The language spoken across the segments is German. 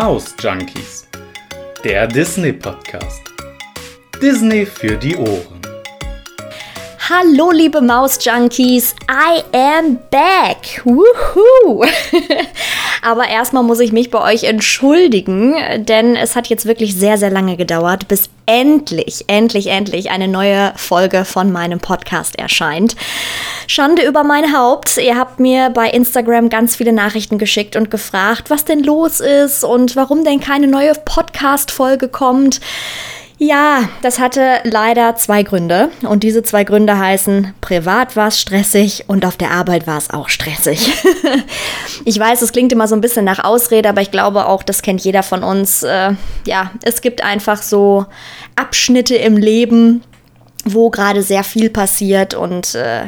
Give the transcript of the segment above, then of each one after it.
Maus Junkies, der Disney Podcast. Disney für die Ohren. Hallo liebe Maus-Junkies, I am back! Woohoo! Aber erstmal muss ich mich bei euch entschuldigen, denn es hat jetzt wirklich sehr, sehr lange gedauert, bis endlich, endlich, endlich eine neue Folge von meinem Podcast erscheint. Schande über mein Haupt. Ihr habt mir bei Instagram ganz viele Nachrichten geschickt und gefragt, was denn los ist und warum denn keine neue Podcast-Folge kommt. Ja, das hatte leider zwei Gründe. Und diese zwei Gründe heißen, privat war es stressig und auf der Arbeit war es auch stressig. ich weiß, es klingt immer so ein bisschen nach Ausrede, aber ich glaube auch, das kennt jeder von uns. Äh, ja, es gibt einfach so Abschnitte im Leben, wo gerade sehr viel passiert. Und äh,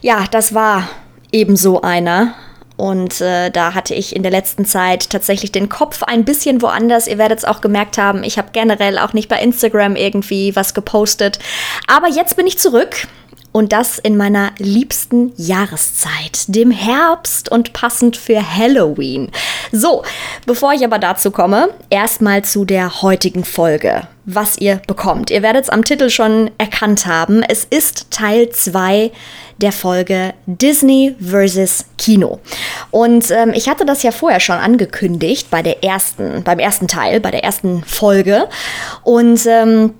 ja, das war ebenso einer. Und äh, da hatte ich in der letzten Zeit tatsächlich den Kopf ein bisschen woanders. Ihr werdet es auch gemerkt haben, ich habe generell auch nicht bei Instagram irgendwie was gepostet. Aber jetzt bin ich zurück. Und das in meiner liebsten Jahreszeit, dem Herbst und passend für Halloween. So, bevor ich aber dazu komme, erstmal zu der heutigen Folge was ihr bekommt. Ihr werdet es am Titel schon erkannt haben. Es ist Teil 2 der Folge Disney vs. Kino. Und ähm, ich hatte das ja vorher schon angekündigt bei der ersten, beim ersten Teil, bei der ersten Folge. Und ähm,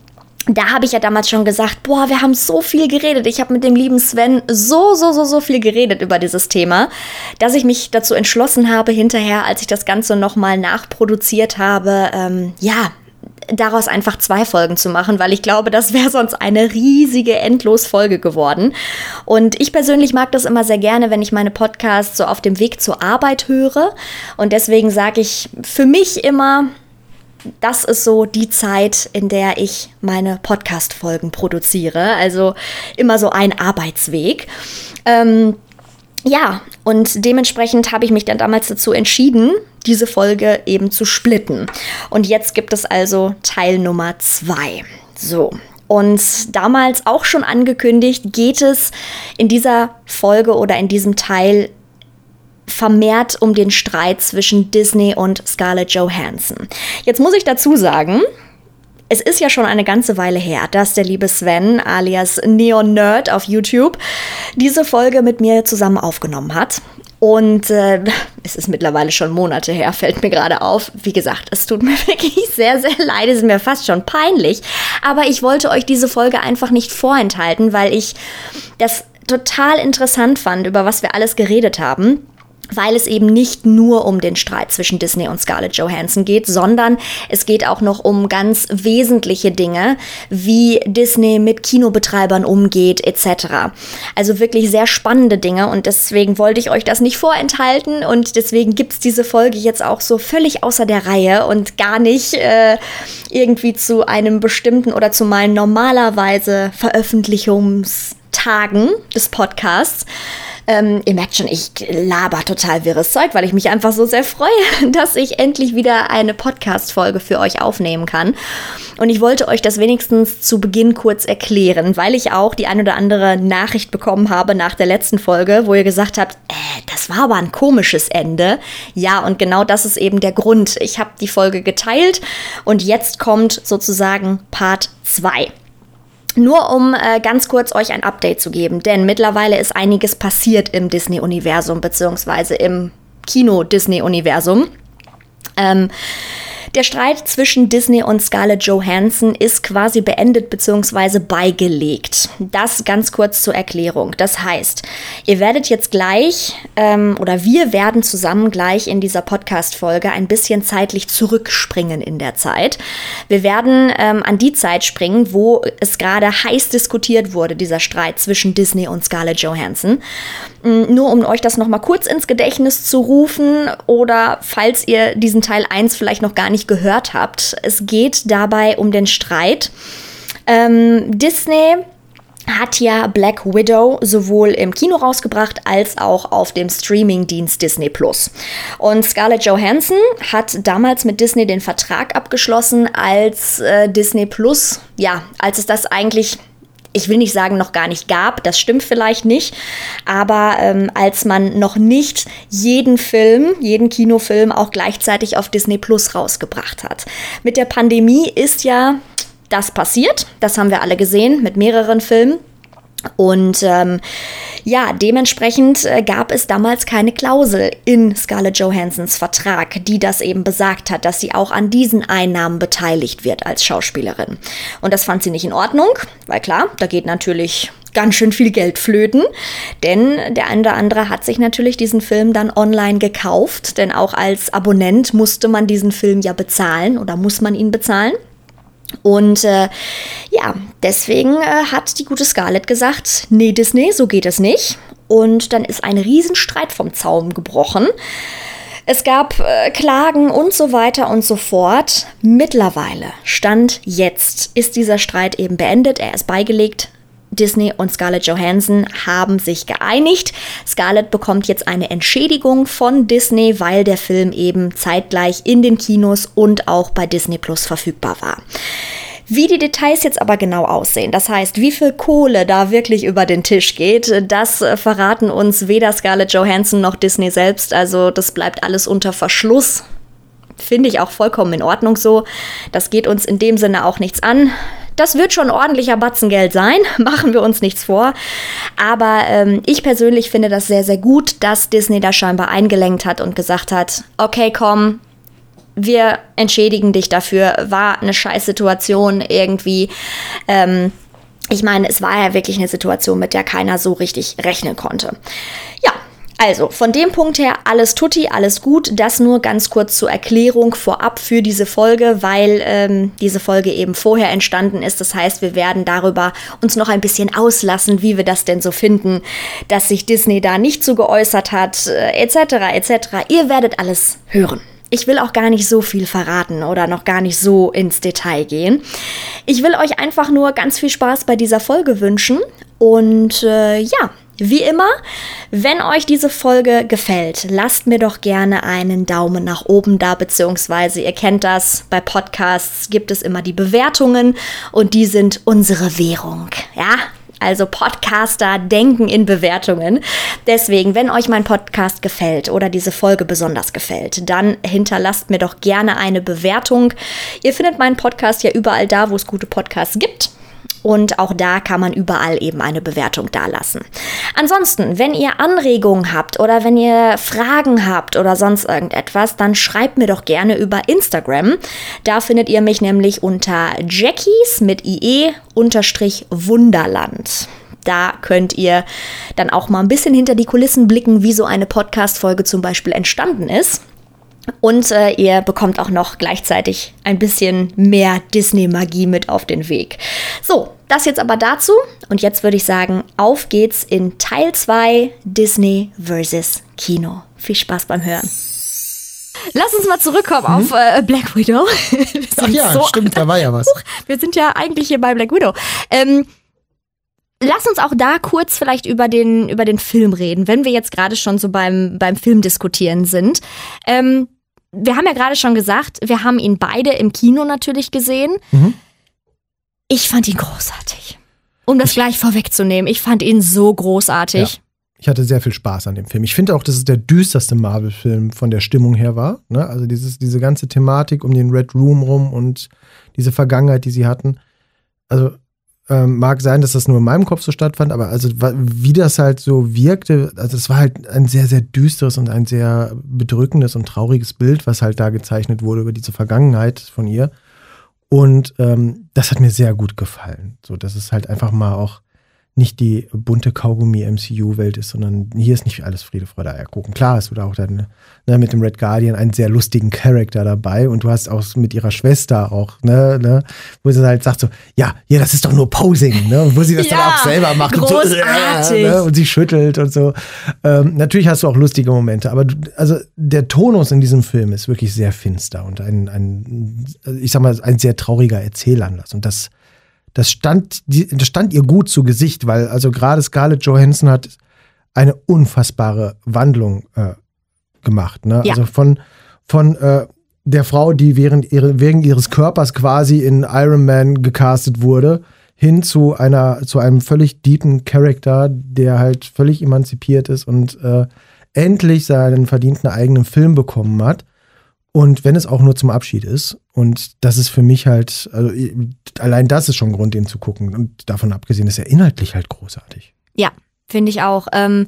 da habe ich ja damals schon gesagt, boah, wir haben so viel geredet. Ich habe mit dem lieben Sven so, so, so, so viel geredet über dieses Thema, dass ich mich dazu entschlossen habe, hinterher, als ich das Ganze nochmal nachproduziert habe, ähm, ja, daraus einfach zwei Folgen zu machen, weil ich glaube, das wäre sonst eine riesige Endlosfolge geworden. Und ich persönlich mag das immer sehr gerne, wenn ich meine Podcasts so auf dem Weg zur Arbeit höre. Und deswegen sage ich für mich immer, das ist so die Zeit, in der ich meine Podcast-Folgen produziere. Also immer so ein Arbeitsweg. Ähm, ja, und dementsprechend habe ich mich dann damals dazu entschieden, diese Folge eben zu splitten. Und jetzt gibt es also Teil Nummer zwei. So. Und damals auch schon angekündigt, geht es in dieser Folge oder in diesem Teil vermehrt um den Streit zwischen Disney und Scarlett Johansson. Jetzt muss ich dazu sagen, es ist ja schon eine ganze Weile her, dass der liebe Sven alias Neon Nerd auf YouTube diese Folge mit mir zusammen aufgenommen hat. Und äh, es ist mittlerweile schon Monate her, fällt mir gerade auf. Wie gesagt, es tut mir wirklich sehr, sehr leid, es ist mir fast schon peinlich. Aber ich wollte euch diese Folge einfach nicht vorenthalten, weil ich das total interessant fand, über was wir alles geredet haben weil es eben nicht nur um den Streit zwischen Disney und Scarlett Johansson geht, sondern es geht auch noch um ganz wesentliche Dinge, wie Disney mit Kinobetreibern umgeht etc. Also wirklich sehr spannende Dinge und deswegen wollte ich euch das nicht vorenthalten und deswegen gibt es diese Folge jetzt auch so völlig außer der Reihe und gar nicht äh, irgendwie zu einem bestimmten oder zu meinen normalerweise Veröffentlichungstagen des Podcasts. Ähm, ihr merkt schon, ich laber total wirres Zeug, weil ich mich einfach so sehr freue, dass ich endlich wieder eine Podcast-Folge für euch aufnehmen kann. Und ich wollte euch das wenigstens zu Beginn kurz erklären, weil ich auch die ein oder andere Nachricht bekommen habe nach der letzten Folge, wo ihr gesagt habt, äh, das war aber ein komisches Ende. Ja, und genau das ist eben der Grund. Ich habe die Folge geteilt und jetzt kommt sozusagen Part 2. Nur um äh, ganz kurz euch ein Update zu geben, denn mittlerweile ist einiges passiert im Disney-Universum, beziehungsweise im Kino-Disney-Universum. Ähm, der Streit zwischen Disney und Scarlett Johansson ist quasi beendet bzw. beigelegt. Das ganz kurz zur Erklärung. Das heißt, ihr werdet jetzt gleich ähm, oder wir werden zusammen gleich in dieser Podcast-Folge ein bisschen zeitlich zurückspringen in der Zeit. Wir werden ähm, an die Zeit springen, wo es gerade heiß diskutiert wurde, dieser Streit zwischen Disney und Scarlett Johansson. Mm, nur um euch das nochmal kurz ins Gedächtnis zu rufen oder falls ihr diesen Teil 1 vielleicht noch gar nicht gehört habt. Es geht dabei um den Streit. Ähm, Disney hat ja Black Widow sowohl im Kino rausgebracht als auch auf dem Streamingdienst Disney Plus. Und Scarlett Johansson hat damals mit Disney den Vertrag abgeschlossen, als äh, Disney Plus, ja, als es das eigentlich ich will nicht sagen, noch gar nicht gab, das stimmt vielleicht nicht, aber ähm, als man noch nicht jeden Film, jeden Kinofilm auch gleichzeitig auf Disney Plus rausgebracht hat. Mit der Pandemie ist ja das passiert, das haben wir alle gesehen mit mehreren Filmen. Und ähm, ja, dementsprechend äh, gab es damals keine Klausel in Scarlett Johansons Vertrag, die das eben besagt hat, dass sie auch an diesen Einnahmen beteiligt wird als Schauspielerin. Und das fand sie nicht in Ordnung, weil klar, da geht natürlich ganz schön viel Geld flöten, denn der eine oder andere hat sich natürlich diesen Film dann online gekauft, denn auch als Abonnent musste man diesen Film ja bezahlen oder muss man ihn bezahlen. Und äh, ja, deswegen äh, hat die gute Scarlett gesagt, nee Disney, so geht es nicht. Und dann ist ein Riesenstreit vom Zaum gebrochen. Es gab äh, Klagen und so weiter und so fort. Mittlerweile, Stand jetzt, ist dieser Streit eben beendet. Er ist beigelegt. Disney und Scarlett Johansson haben sich geeinigt. Scarlett bekommt jetzt eine Entschädigung von Disney, weil der Film eben zeitgleich in den Kinos und auch bei Disney Plus verfügbar war. Wie die Details jetzt aber genau aussehen, das heißt, wie viel Kohle da wirklich über den Tisch geht, das verraten uns weder Scarlett Johansson noch Disney selbst. Also das bleibt alles unter Verschluss. Finde ich auch vollkommen in Ordnung so. Das geht uns in dem Sinne auch nichts an. Das wird schon ordentlicher Batzengeld sein, machen wir uns nichts vor. Aber ähm, ich persönlich finde das sehr, sehr gut, dass Disney da scheinbar eingelenkt hat und gesagt hat, okay, komm, wir entschädigen dich dafür, war eine Scheißsituation irgendwie. Ähm, ich meine, es war ja wirklich eine Situation, mit der keiner so richtig rechnen konnte. Ja, also, von dem Punkt her, alles tutti, alles gut. Das nur ganz kurz zur Erklärung vorab für diese Folge, weil ähm, diese Folge eben vorher entstanden ist. Das heißt, wir werden darüber uns noch ein bisschen auslassen, wie wir das denn so finden, dass sich Disney da nicht so geäußert hat, äh, etc., etc. Ihr werdet alles hören. Ich will auch gar nicht so viel verraten oder noch gar nicht so ins Detail gehen. Ich will euch einfach nur ganz viel Spaß bei dieser Folge wünschen und äh, ja, wie immer, wenn euch diese Folge gefällt, lasst mir doch gerne einen Daumen nach oben da, beziehungsweise ihr kennt das, bei Podcasts gibt es immer die Bewertungen und die sind unsere Währung. Ja, also Podcaster denken in Bewertungen. Deswegen, wenn euch mein Podcast gefällt oder diese Folge besonders gefällt, dann hinterlasst mir doch gerne eine Bewertung. Ihr findet meinen Podcast ja überall da, wo es gute Podcasts gibt. Und auch da kann man überall eben eine Bewertung dalassen. Ansonsten, wenn ihr Anregungen habt oder wenn ihr Fragen habt oder sonst irgendetwas, dann schreibt mir doch gerne über Instagram. Da findet ihr mich nämlich unter Jackies mit IE unterstrich Wunderland. Da könnt ihr dann auch mal ein bisschen hinter die Kulissen blicken, wie so eine Podcast-Folge zum Beispiel entstanden ist. Und äh, ihr bekommt auch noch gleichzeitig ein bisschen mehr Disney-Magie mit auf den Weg. So, das jetzt aber dazu. Und jetzt würde ich sagen, auf geht's in Teil 2 Disney vs. Kino. Viel Spaß beim Hören. Lass uns mal zurückkommen mhm. auf äh, Black Widow. Ach ja, so stimmt, da war ja was. Wir sind ja eigentlich hier bei Black Widow. Ähm, Lass uns auch da kurz vielleicht über den, über den Film reden, wenn wir jetzt gerade schon so beim, beim Film diskutieren sind. Ähm, wir haben ja gerade schon gesagt, wir haben ihn beide im Kino natürlich gesehen. Mhm. Ich fand ihn großartig. Um das ich, gleich vorwegzunehmen, ich fand ihn so großartig. Ja. Ich hatte sehr viel Spaß an dem Film. Ich finde auch, dass es der düsterste Marvel-Film von der Stimmung her war. Ne? Also dieses, diese ganze Thematik um den Red Room rum und diese Vergangenheit, die sie hatten. Also ähm, mag sein, dass das nur in meinem Kopf so stattfand, aber also wie das halt so wirkte, also es war halt ein sehr, sehr düsteres und ein sehr bedrückendes und trauriges Bild, was halt da gezeichnet wurde über diese Vergangenheit von ihr. Und ähm, das hat mir sehr gut gefallen. So, dass es halt einfach mal auch nicht die bunte Kaugummi-MCU-Welt ist, sondern hier ist nicht alles Friede, Freude, Eierkuchen. Klar, es wird auch dann ne, mit dem Red Guardian einen sehr lustigen Charakter dabei und du hast auch mit ihrer Schwester auch, ne, ne wo sie halt sagt so, ja, ja, das ist doch nur Posing, ne, und wo sie das ja, dann auch selber macht großartig. und, so, äh, ne, und sie schüttelt und so. Ähm, natürlich hast du auch lustige Momente, aber du, also der Tonus in diesem Film ist wirklich sehr finster und ein, ein ich sag mal, ein sehr trauriger Erzählanlass und das das stand, das stand ihr gut zu Gesicht, weil also gerade Scarlett Johansson hat eine unfassbare Wandlung äh, gemacht. Ne? Ja. Also von, von äh, der Frau, die während ihre, wegen ihres Körpers quasi in Iron Man gecastet wurde, hin zu einer, zu einem völlig deepen Charakter, der halt völlig emanzipiert ist und äh, endlich seinen verdienten eigenen Film bekommen hat. Und wenn es auch nur zum Abschied ist. Und das ist für mich halt, also allein das ist schon Grund, den zu gucken. Und davon abgesehen ist er inhaltlich halt großartig. Ja, finde ich auch. Ähm,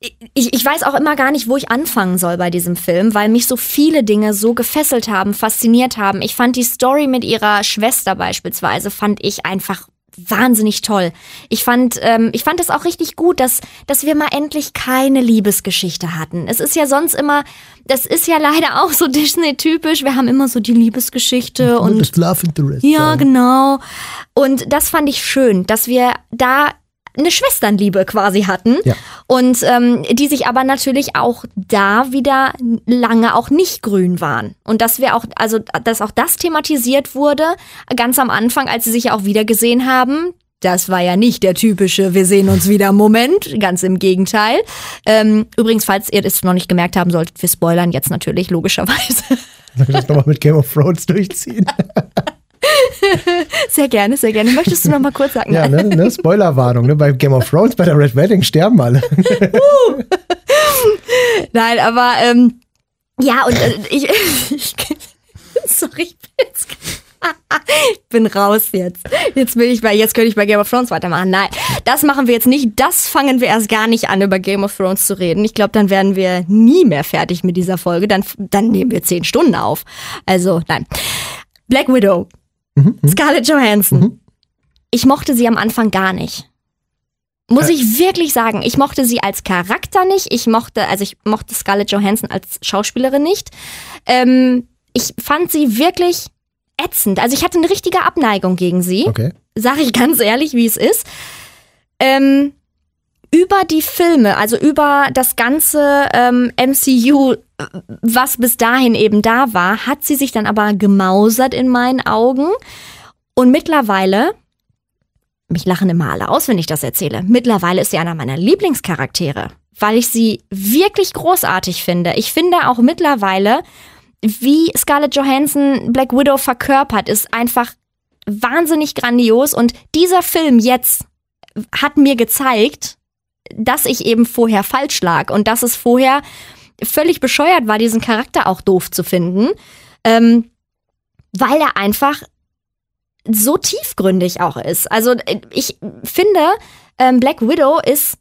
ich, ich weiß auch immer gar nicht, wo ich anfangen soll bei diesem Film, weil mich so viele Dinge so gefesselt haben, fasziniert haben. Ich fand die Story mit ihrer Schwester beispielsweise, fand ich einfach wahnsinnig toll. Ich fand, ähm, ich fand es auch richtig gut, dass, dass wir mal endlich keine Liebesgeschichte hatten. Es ist ja sonst immer, das ist ja leider auch so Disney-typisch. Wir haben immer so die Liebesgeschichte und. Das Love Interest. Ja, genau. Und das fand ich schön, dass wir da eine Schwesternliebe quasi hatten. Ja. Und ähm, die sich aber natürlich auch da wieder lange auch nicht grün waren. Und dass wir auch, also dass auch das thematisiert wurde, ganz am Anfang, als sie sich auch wieder gesehen haben. Das war ja nicht der typische, wir sehen uns wieder Moment, ganz im Gegenteil. Ähm, übrigens, falls ihr es noch nicht gemerkt haben solltet, wir spoilern jetzt natürlich, logischerweise. Soll ich das nochmal mit Game of Thrones durchziehen? Sehr gerne, sehr gerne. Möchtest du noch mal kurz sagen? Ja, ne, ne? Spoilerwarnung. Ne? Bei Game of Thrones, bei der Red Wedding sterben alle. Uh. Nein, aber ähm, ja, und äh, ich, ich, sorry, ich bin jetzt ich bin raus jetzt. Jetzt bin ich bei, jetzt könnte ich bei Game of Thrones weitermachen. Nein, das machen wir jetzt nicht. Das fangen wir erst gar nicht an, über Game of Thrones zu reden. Ich glaube, dann werden wir nie mehr fertig mit dieser Folge. Dann, dann nehmen wir zehn Stunden auf. Also, nein. Black Widow. Mhm, Scarlett Johansson. Mhm. Ich mochte sie am Anfang gar nicht. Muss äh. ich wirklich sagen, ich mochte sie als Charakter nicht. Ich mochte, also ich mochte Scarlett Johansson als Schauspielerin nicht. Ähm, ich fand sie wirklich ätzend. Also ich hatte eine richtige Abneigung gegen sie. Okay. Sag ich ganz ehrlich, wie es ist. Ähm, über die Filme, also über das ganze ähm, MCU, was bis dahin eben da war, hat sie sich dann aber gemausert in meinen Augen. Und mittlerweile, mich lachen immer alle aus, wenn ich das erzähle, mittlerweile ist sie einer meiner Lieblingscharaktere, weil ich sie wirklich großartig finde. Ich finde auch mittlerweile, wie Scarlett Johansson Black Widow verkörpert, ist einfach wahnsinnig grandios. Und dieser Film jetzt hat mir gezeigt, dass ich eben vorher falsch lag und dass es vorher völlig bescheuert war, diesen Charakter auch doof zu finden, ähm, weil er einfach so tiefgründig auch ist. Also ich finde, ähm, Black Widow ist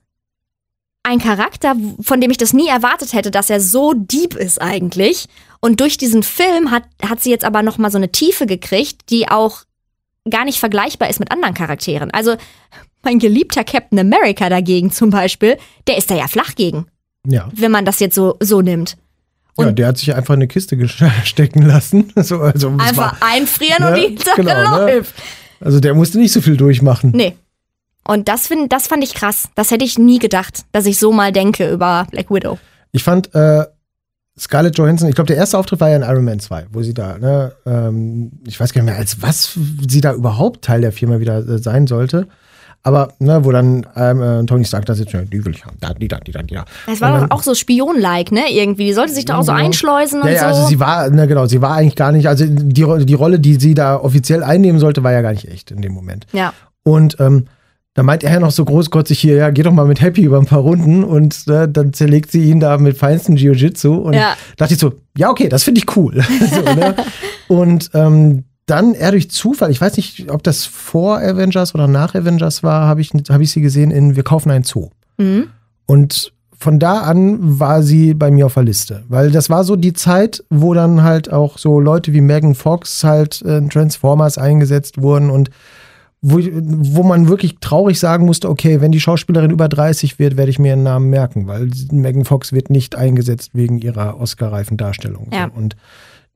ein Charakter, von dem ich das nie erwartet hätte, dass er so deep ist eigentlich. Und durch diesen Film hat, hat sie jetzt aber noch mal so eine Tiefe gekriegt, die auch gar nicht vergleichbar ist mit anderen Charakteren. Also mein geliebter Captain America dagegen zum Beispiel, der ist da ja flach gegen. Ja. Wenn man das jetzt so, so nimmt. Und ja, der hat sich einfach in eine Kiste stecken lassen. so, also einfach war, einfrieren ne? und die Sache genau, ne? läuft. Ne? Also der musste nicht so viel durchmachen. Nee. Und das, find, das fand ich krass. Das hätte ich nie gedacht, dass ich so mal denke über Black Widow. Ich fand äh, Scarlett Johansson, ich glaube, der erste Auftritt war ja in Iron Man 2, wo sie da, ne, ähm, ich weiß gar nicht mehr, als was sie da überhaupt Teil der Firma wieder äh, sein sollte. Aber, ne, wo dann ähm, äh, Tony Stark da sitzt, die will ich haben, da, die, da, die, da, die, da. Es war doch auch so Spion-like, ne, irgendwie. Die sollte sich da auch so einschleusen und ja, ja, so. also sie war, ne, genau, sie war eigentlich gar nicht, also die, die Rolle, die sie da offiziell einnehmen sollte, war ja gar nicht echt in dem Moment. Ja. Und, ähm, da meint er ja noch so großkotzig hier, ja, geh doch mal mit Happy über ein paar Runden und äh, dann zerlegt sie ihn da mit feinstem Jiu-Jitsu und ja. dachte ich so, ja, okay, das finde ich cool. so, ne? Und ähm, dann eher durch Zufall, ich weiß nicht, ob das vor Avengers oder nach Avengers war, habe ich, hab ich sie gesehen in Wir kaufen einen Zoo. Mhm. Und von da an war sie bei mir auf der Liste. Weil das war so die Zeit, wo dann halt auch so Leute wie Megan Fox halt in Transformers eingesetzt wurden und wo, wo man wirklich traurig sagen musste, okay, wenn die Schauspielerin über 30 wird, werde ich mir ihren Namen merken, weil Megan Fox wird nicht eingesetzt wegen ihrer Oscar-reifen Darstellung. Ja. Und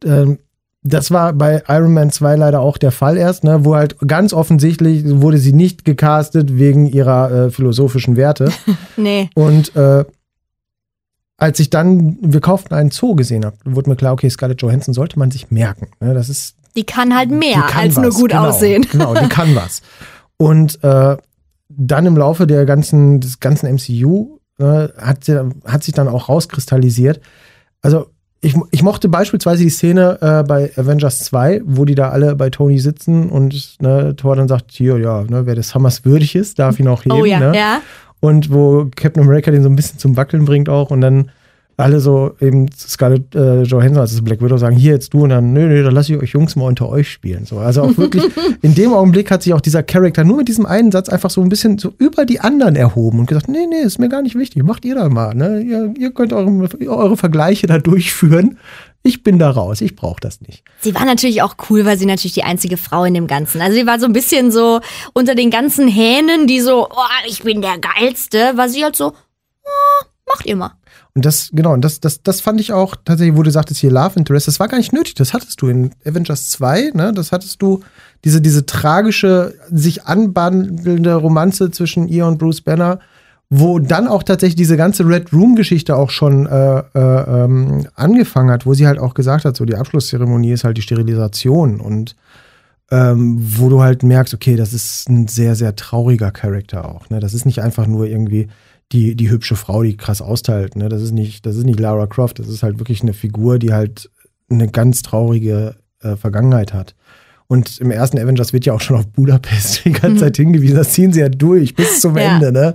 ähm, das war bei Iron Man 2 leider auch der Fall erst, ne, wo halt ganz offensichtlich wurde sie nicht gecastet wegen ihrer äh, philosophischen Werte. nee. Und äh, als ich dann Wir kauften einen Zoo gesehen habe, wurde mir klar, okay, Scarlett Johansson sollte man sich merken. Ne, das ist die kann halt mehr kann als was, nur gut genau, aussehen. Genau, die kann was. Und äh, dann im Laufe der ganzen, des ganzen MCU äh, hat, sie, hat sich dann auch rauskristallisiert. Also ich, ich mochte beispielsweise die Szene äh, bei Avengers 2, wo die da alle bei Tony sitzen und ne, Thor dann sagt, hier, ja, ne, wer des Hammers würdig ist, darf ihn auch heben. Oh ja, ne? ja. Und wo Captain America den so ein bisschen zum Wackeln bringt auch und dann alle so eben Scarlett äh, Johansson, also Black Widow, sagen, hier jetzt du und dann, nö, nö, dann lasse ich euch Jungs mal unter euch spielen. So, also auch wirklich, in dem Augenblick hat sich auch dieser Charakter nur mit diesem einen Satz einfach so ein bisschen so über die anderen erhoben und gesagt, nee, nee, ist mir gar nicht wichtig, macht ihr da mal, ne? Ihr, ihr könnt eure, eure Vergleiche da durchführen. Ich bin da raus, ich brauche das nicht. Sie war natürlich auch cool, weil sie natürlich die einzige Frau in dem Ganzen. Also sie war so ein bisschen so unter den ganzen Hähnen, die so, oh, ich bin der Geilste, war sie halt so, oh, macht ihr mal. Und das, genau, und das, das, das fand ich auch tatsächlich, wo du sagtest, hier Love Interest, das war gar nicht nötig. Das hattest du in Avengers 2, ne? Das hattest du, diese, diese tragische, sich anbandelnde Romanze zwischen ihr und Bruce Banner, wo dann auch tatsächlich diese ganze Red Room-Geschichte auch schon äh, äh, ähm, angefangen hat, wo sie halt auch gesagt hat, so die Abschlusszeremonie ist halt die Sterilisation und ähm, wo du halt merkst, okay, das ist ein sehr, sehr trauriger Charakter auch. Ne? Das ist nicht einfach nur irgendwie die, die hübsche Frau, die krass austeilt. Ne? Das, ist nicht, das ist nicht Lara Croft, das ist halt wirklich eine Figur, die halt eine ganz traurige äh, Vergangenheit hat. Und im ersten Avengers wird ja auch schon auf Budapest die ganze Zeit hingewiesen. Das ziehen sie ja durch bis zum Ja. Ende, ne?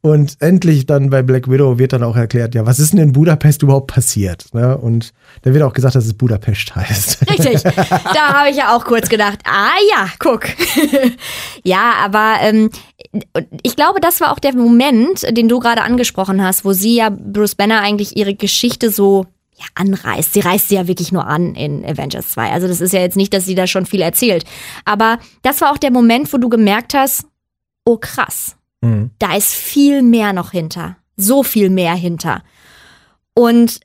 Und endlich dann bei Black Widow wird dann auch erklärt, ja, was ist denn in Budapest überhaupt passiert? Ne? Und da wird auch gesagt, dass es Budapest heißt. Richtig. da habe ich ja auch kurz gedacht, ah ja, guck. ja, aber ähm, ich glaube, das war auch der Moment, den du gerade angesprochen hast, wo sie ja Bruce Banner eigentlich ihre Geschichte so ja, anreißt. Sie reißt sie ja wirklich nur an in Avengers 2. Also das ist ja jetzt nicht, dass sie da schon viel erzählt. Aber das war auch der Moment, wo du gemerkt hast, oh krass, Mhm. da ist viel mehr noch hinter. So viel mehr hinter. Und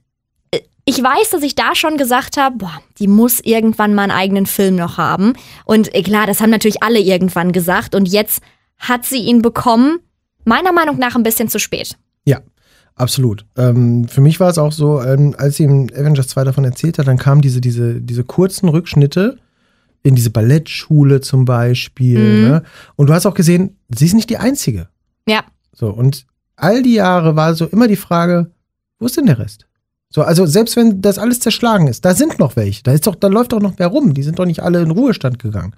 äh, ich weiß, dass ich da schon gesagt habe, boah, die muss irgendwann mal einen eigenen Film noch haben. Und äh, klar, das haben natürlich alle irgendwann gesagt. Und jetzt hat sie ihn bekommen, meiner Meinung nach ein bisschen zu spät. Ja, absolut. Ähm, für mich war es auch so, ähm, als sie im Avengers 2 davon erzählt hat, dann kamen diese, diese, diese kurzen Rückschnitte in diese Ballettschule zum Beispiel. Mhm. Ne? Und du hast auch gesehen, sie ist nicht die Einzige. Ja. So, und all die Jahre war so immer die Frage, wo ist denn der Rest? So, also selbst wenn das alles zerschlagen ist, da sind noch welche. Da ist doch, da läuft doch noch wer rum. Die sind doch nicht alle in Ruhestand gegangen.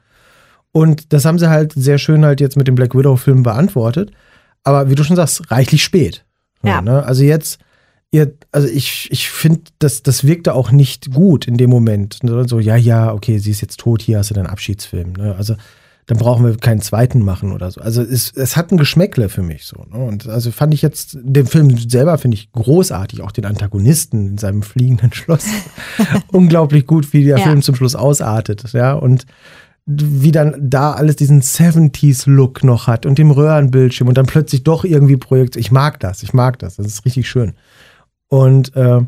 Und das haben sie halt sehr schön halt jetzt mit dem Black Widow-Film beantwortet. Aber wie du schon sagst, reichlich spät. Ja. Ne? Also jetzt, ihr, also ich, ich finde, das, das wirkte auch nicht gut in dem Moment. So, ja, ja, okay, sie ist jetzt tot, hier hast du deinen Abschiedsfilm. Ne? Also dann brauchen wir keinen zweiten machen oder so. Also es, es hat ein Geschmäckle für mich so. Ne? Und also fand ich jetzt, den Film selber finde ich großartig, auch den Antagonisten in seinem fliegenden Schloss. Unglaublich gut, wie der Ja. Film zum Schluss ausartet. Ja, und wie dann da alles diesen 70s-Look noch hat und dem Röhrenbildschirm und dann plötzlich doch irgendwie Projekt. Ich mag das, ich mag das, das ist richtig schön. Und äh,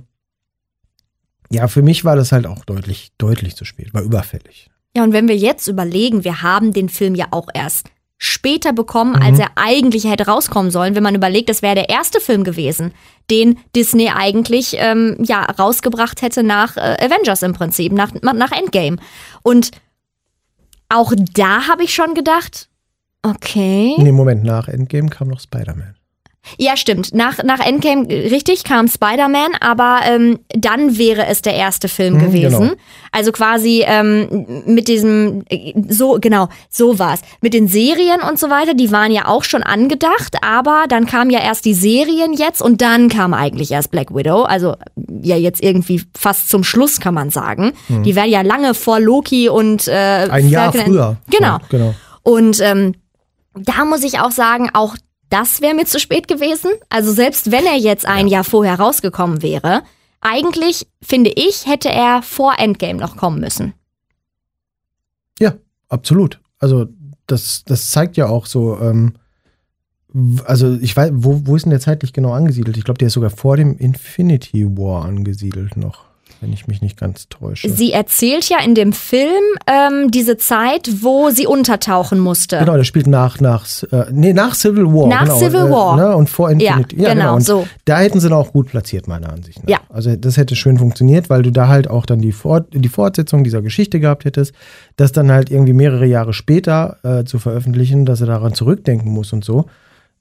ja, für mich war das halt auch deutlich, deutlich zu spät, war überfällig. Ja, und wenn wir jetzt überlegen, wir haben den Film ja auch erst später bekommen, Mhm. als er eigentlich hätte rauskommen sollen. Wenn man überlegt, das wäre der erste Film gewesen, den Disney eigentlich ähm, ja rausgebracht hätte nach äh, Avengers im Prinzip, nach, nach Endgame. Und auch da habe ich schon gedacht, okay. In dem Moment nach Endgame kam noch Spider-Man. Ja, stimmt. Nach, nach Endgame, richtig, kam Spider-Man, aber ähm, dann wäre es der erste Film Mhm, gewesen. genau. Also quasi ähm, mit diesem, äh, so, genau, so war's. Mit den Serien und so weiter, die waren ja auch schon angedacht, aber dann kamen ja erst die Serien jetzt und dann kam eigentlich erst Black Widow. Also ja, jetzt irgendwie fast zum Schluss kann man sagen. Die wären ja lange vor Loki und äh, Mhm. Ein Jahr Falcon früher. Genau. So, genau. Und ähm, da muss ich auch sagen, auch das wäre mir zu spät gewesen. Also selbst wenn er jetzt ein Jahr vorher rausgekommen wäre, eigentlich finde ich, hätte er vor Endgame noch kommen müssen. Ja, absolut. Also das, das zeigt ja auch so, ähm, also ich weiß, wo, wo ist denn der zeitlich genau angesiedelt? Ich glaube, der ist sogar vor dem Infinity War angesiedelt noch, wenn ich mich nicht ganz täusche. Sie erzählt ja in dem Film ähm, diese Zeit, wo sie untertauchen musste. Genau, der spielt nach, nach, äh, nee, nach Civil War. Nach genau, Civil äh, War. Ne, und vor Infinity. Ja, genau, Und so. Da hätten sie ihn auch gut platziert, meiner Ansicht nach. Ja. Also das hätte schön funktioniert, weil du da halt auch dann die, Fort die Fortsetzung dieser Geschichte gehabt hättest, das dann halt irgendwie mehrere Jahre später äh, zu veröffentlichen, dass er daran zurückdenken muss und so.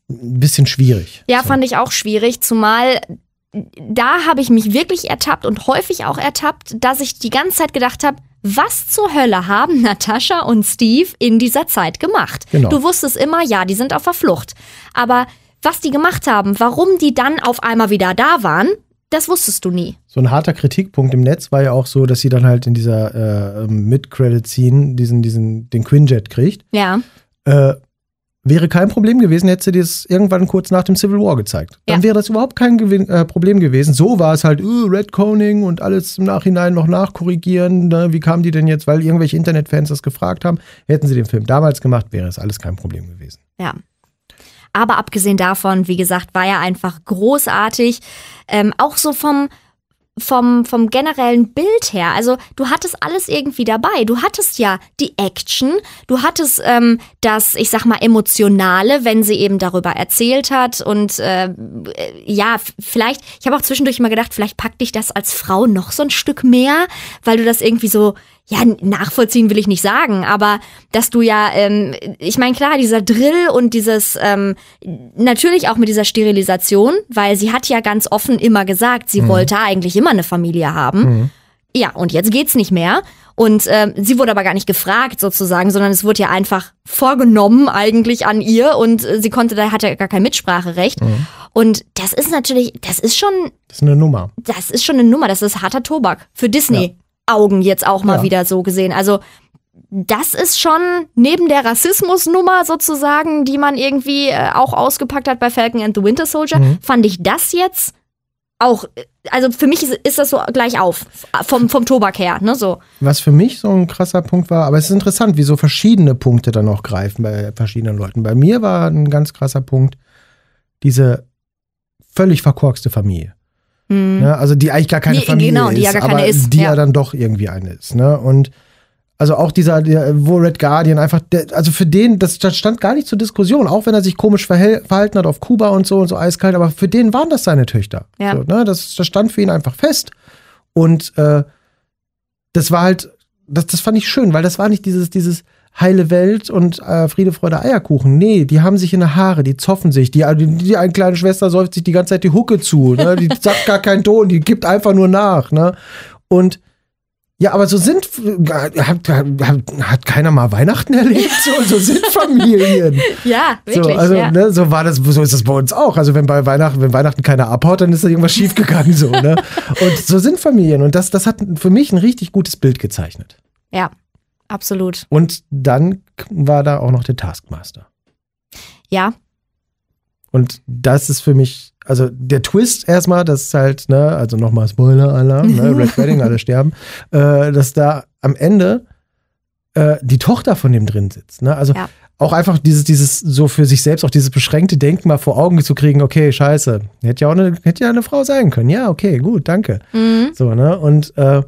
Ein bisschen schwierig. Ja, fand ich auch schwierig, zumal da habe ich mich wirklich ertappt und häufig auch ertappt, dass ich die ganze Zeit gedacht habe, was zur Hölle haben Natascha und Steve in dieser Zeit gemacht? Genau. Du wusstest immer, ja, die sind auf der Flucht. Aber was die gemacht haben, warum die dann auf einmal wieder da waren, das wusstest du nie. So ein harter Kritikpunkt im Netz war ja auch so, dass sie dann halt in dieser äh, Mid-Credit-Scene diesen, diesen, den Quinjet kriegt. Ja. Äh, wäre kein Problem gewesen, hätte sie das irgendwann kurz nach dem Civil War gezeigt. Dann Ja. wäre das überhaupt kein Gewin äh, Problem gewesen. So war es halt, uh, Redconing und alles im Nachhinein noch nachkorrigieren. Ne? Wie kamen die denn jetzt? Weil irgendwelche Internetfans das gefragt haben. Hätten sie den Film damals gemacht, wäre es alles kein Problem gewesen. Ja. Aber abgesehen davon, wie gesagt, war er einfach großartig. Ähm, auch so vom, vom, vom generellen Bild her. Also du hattest alles irgendwie dabei. Du hattest ja die Action, du hattest ähm, das, ich sag mal, emotionale, wenn sie eben darüber erzählt hat. Und äh, ja, f- vielleicht, ich habe auch zwischendurch immer gedacht, vielleicht packt dich das als Frau noch so ein Stück mehr, weil du das irgendwie so, ja, nachvollziehen will ich nicht sagen, aber dass du ja, ähm, ich meine, klar, dieser Drill und dieses, ähm, natürlich auch mit dieser Sterilisation, weil sie hat ja ganz offen immer gesagt, sie wollte eigentlich immer eine Familie haben. Ja, und jetzt geht's nicht mehr. Und ähm, sie wurde aber gar nicht gefragt sozusagen, sondern es wurde ja einfach vorgenommen eigentlich an ihr und äh, sie konnte, da hatte gar kein Mitspracherecht. Und das ist natürlich, das ist schon, Das ist eine Nummer. das ist schon eine Nummer, das ist harter Tobak. Für Disney Augen jetzt auch mal Ja. wieder so gesehen. Also das ist schon neben der Rassismusnummer sozusagen, die man irgendwie äh, auch ausgepackt hat bei Falcon and the Winter Soldier, Mhm. fand ich das jetzt auch, äh, also für mich ist, ist das so gleich auf, vom, vom Tobak her, ne, so. Was für mich so ein krasser Punkt war, aber es ist interessant, wie so verschiedene Punkte dann auch greifen bei verschiedenen Leuten. Bei mir war ein ganz krasser Punkt diese völlig verkorkste Familie. Hm. Ne? Also die eigentlich gar keine Die- Familie genau, ist, die ja gar aber keine ist, die ja. ja. dann doch irgendwie eine ist. Ne? Und also auch dieser, der, wo Red Guardian einfach, der, also für den, das, das stand gar nicht zur Diskussion, auch wenn er sich komisch verhalten hat auf Kuba und so und so eiskalt, aber für den waren das seine Töchter. Ja. So, ne? das, das stand für ihn einfach fest. Und äh, das war halt, das, das fand ich schön, weil das war nicht dieses, dieses heile Welt und äh, Friede, Freude, Eierkuchen. Nee, die haben sich in der Haare, die zoffen sich. Die, die, die eine kleine Schwester säuft sich die ganze Zeit die Hucke zu. Ne? Die sagt gar keinen Ton, die gibt einfach nur nach. Ne? Und ja, aber so sind, hat, hat, hat keiner mal Weihnachten erlebt? So, so sind Familien. Ja, So, wirklich, also, ja. ne, so war das, so ist das bei uns auch. Also, wenn bei Weihnachten, wenn Weihnachten keiner abhaut, dann ist da irgendwas schiefgegangen, so, ne? Und so sind Familien. Und das, das hat für mich ein richtig gutes Bild gezeichnet. Ja, absolut. Und dann war da auch noch der Taskmaster. Ja, Und das ist für mich, also der Twist erstmal, dass es halt, ne, also nochmal Spoiler-Alarm, ne, Red Wedding, alle sterben, äh, dass da am Ende äh, die Tochter von dem drin sitzt. Ne? Also Ja. auch einfach dieses, dieses, so für sich selbst auch dieses beschränkte Denken mal vor Augen zu kriegen, okay, scheiße, hätte ja auch eine, hätte ja eine Frau sein können. Ja, okay, gut, danke. mhm. So, ne? Und äh,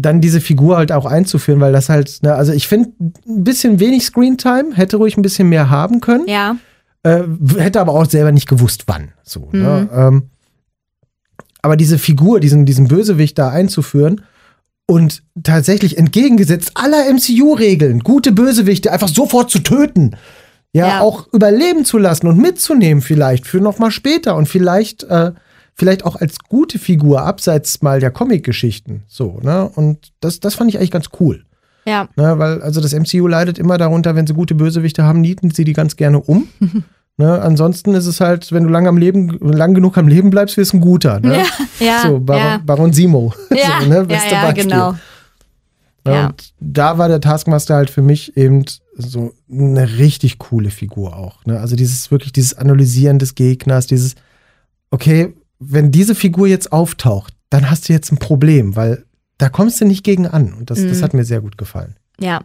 dann diese Figur halt auch einzuführen, weil das halt, ne, also ich finde, ein bisschen wenig Screentime, hätte ruhig ein bisschen mehr haben können. ja, Äh, hätte aber auch selber nicht gewusst, wann. So, ne? Mhm. ähm, aber diese Figur, diesen, diesen Bösewicht da einzuführen und tatsächlich entgegengesetzt aller MCU-Regeln, gute Bösewichte einfach sofort zu töten. Ja, Ja. auch überleben zu lassen und mitzunehmen vielleicht für noch mal später und vielleicht, äh, vielleicht auch als gute Figur abseits mal der Comic-Geschichten. So, ne? Und das, das fand ich eigentlich ganz cool. ja, Ne, weil also das MCU leidet immer darunter, wenn sie gute Bösewichte haben, nieten sie die ganz gerne um. ne, ansonsten ist es halt, wenn du lang am Leben, lang genug am Leben bleibst, wirst du ein guter. Ne? ja, ja, so, Baron, ja. Baron Simo. Ja, so, ne, ja, beste ja, Beispiel. genau. Ja, Ja. Und da war der Taskmaster halt für mich eben so eine richtig coole Figur auch. Ne? Also dieses wirklich dieses Analysieren des Gegners, dieses, okay, wenn diese Figur jetzt auftaucht, dann hast du jetzt ein Problem, weil da kommst du nicht gegen an. Und das, das Mhm. hat mir sehr gut gefallen. Ja.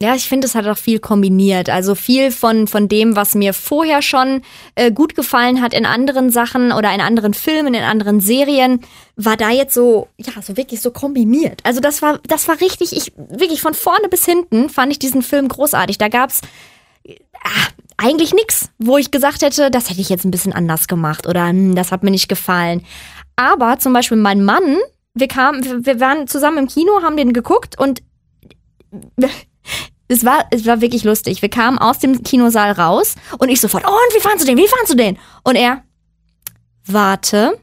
Ja, ich finde, es hat auch viel kombiniert. Also viel von, von dem, was mir vorher schon äh, gut gefallen hat in anderen Sachen oder in anderen Filmen, in anderen Serien, war da jetzt so, ja, so wirklich so kombiniert. Also das war, das war richtig, ich, wirklich von vorne bis hinten fand ich diesen Film großartig. Da gab's ah, eigentlich nix, wo ich gesagt hätte, das hätte ich jetzt ein bisschen anders gemacht oder hm, das hat mir nicht gefallen. Aber zum Beispiel mein Mann, wir kamen, wir- waren zusammen im Kino, haben den geguckt und es war, es war wirklich lustig. Wir kamen aus dem Kinosaal raus und ich sofort, oh, und wie fandst du den? Wie fandst du den? Und er, warte,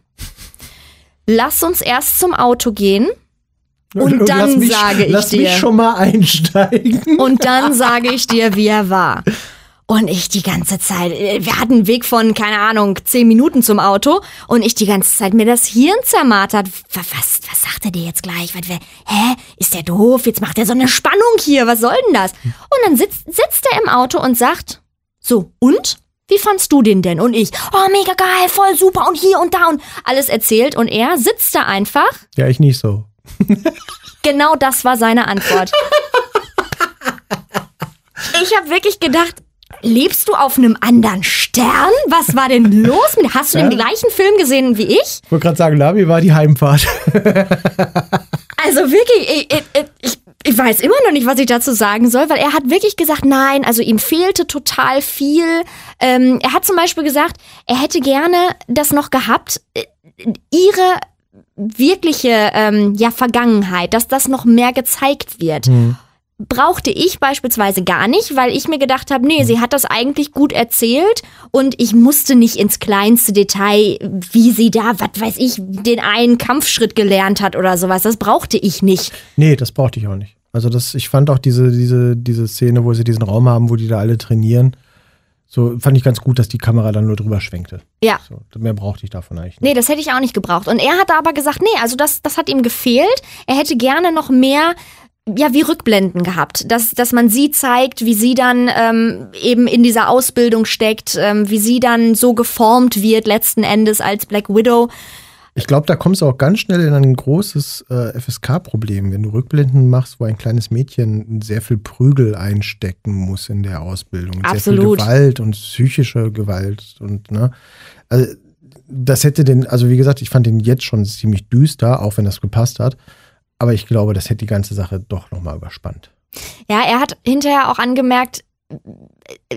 lass uns erst zum Auto gehen und Lass dann mich, sage ich lass dir. mich schon mal einsteigen. Und dann sage ich dir, wie er war. Und ich die ganze Zeit, äh, wir hatten einen Weg von, keine Ahnung, zehn Minuten zum Auto und ich die ganze Zeit mir das Hirn zermartert. Was, was, was sagt er dir jetzt gleich? Was, wer, hä? Ist der doof? Jetzt macht er so eine Spannung hier. Was soll denn das? Und dann sitzt, sitzt er im Auto und sagt, so, und? Wie fandst du den denn? Und ich, oh, mega geil, voll super und hier und da und alles erzählt. Und er sitzt da einfach Ja, ich nicht so. Genau das war seine Antwort. Ich habe wirklich gedacht, lebst du auf einem anderen Stern? Was war denn los mit? Hast du den gleichen Film gesehen wie ich? Ich wollte gerade sagen, Labi war die Heimfahrt. Also wirklich, ich, ich, ich, weiß immer noch nicht, was ich dazu sagen soll, weil er hat wirklich gesagt, nein, also ihm fehlte total viel. Ähm, er hat zum Beispiel gesagt, er hätte gerne das noch gehabt, äh, ihre wirkliche ähm, ja, Vergangenheit, dass das noch mehr gezeigt wird. Brauchte ich beispielsweise gar nicht, weil ich mir gedacht habe, nee, sie hat das eigentlich gut erzählt und ich musste nicht ins kleinste Detail, wie sie da, was weiß ich, den einen Kampfschritt gelernt hat oder sowas. Das brauchte ich nicht. Nee, das brauchte ich auch nicht. Also das, ich fand auch diese, diese, diese Szene, wo sie diesen Raum haben, wo die da alle trainieren, so fand ich ganz gut, dass die Kamera dann nur drüber schwenkte. Ja. So, mehr brauchte ich davon eigentlich nicht. Nee, das hätte ich auch nicht gebraucht. Und er hat aber gesagt, nee, also das, das hat ihm gefehlt. Er hätte gerne noch mehr, ja, wie Rückblenden gehabt. Dass, dass man sie zeigt, wie sie dann ähm, eben in dieser Ausbildung steckt, ähm, wie sie dann so geformt wird letzten Endes als Black Widow. Ich glaube, da kommst du auch ganz schnell in ein großes äh, FSK-Problem, wenn du Rückblenden machst, wo ein kleines Mädchen sehr viel Prügel einstecken muss in der Ausbildung. Sehr Absolut. viel Gewalt und psychische Gewalt und ne. Also, das hätte den, also wie gesagt, ich fand den jetzt schon ziemlich düster, auch wenn das gepasst hat. Aber ich glaube, das hätte die ganze Sache doch nochmal überspannt. Ja, er hat hinterher auch angemerkt,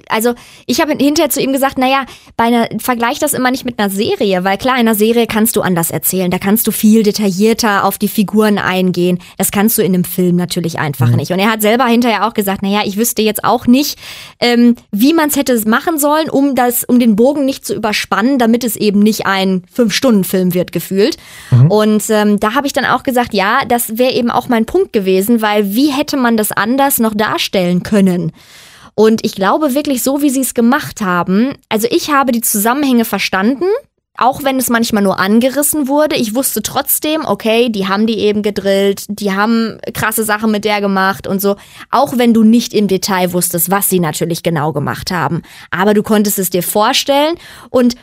also ich habe hinterher zu ihm gesagt, naja, bei einer, vergleich das immer nicht mit einer Serie, weil klar, in einer Serie kannst du anders erzählen, da kannst du viel detaillierter auf die Figuren eingehen. Das kannst du in einem Film natürlich einfach Mhm. nicht. Und er hat selber hinterher auch gesagt, naja, ich wüsste jetzt auch nicht, ähm, wie man es hätte machen sollen, um das, um den Bogen nicht zu überspannen, damit es eben nicht ein Fünf-Stunden-Film wird gefühlt. Und ähm, da habe ich dann auch gesagt, ja, das wäre eben auch mein Punkt gewesen, weil wie hätte man das anders noch darstellen können? Und ich glaube wirklich, so wie sie es gemacht haben, also ich habe die Zusammenhänge verstanden, auch wenn es manchmal nur angerissen wurde. Ich wusste trotzdem, okay, die haben die eben gedrillt, die haben krasse Sachen mit der gemacht und so. Auch wenn du nicht im Detail wusstest, was sie natürlich genau gemacht haben. Aber du konntest es dir vorstellen und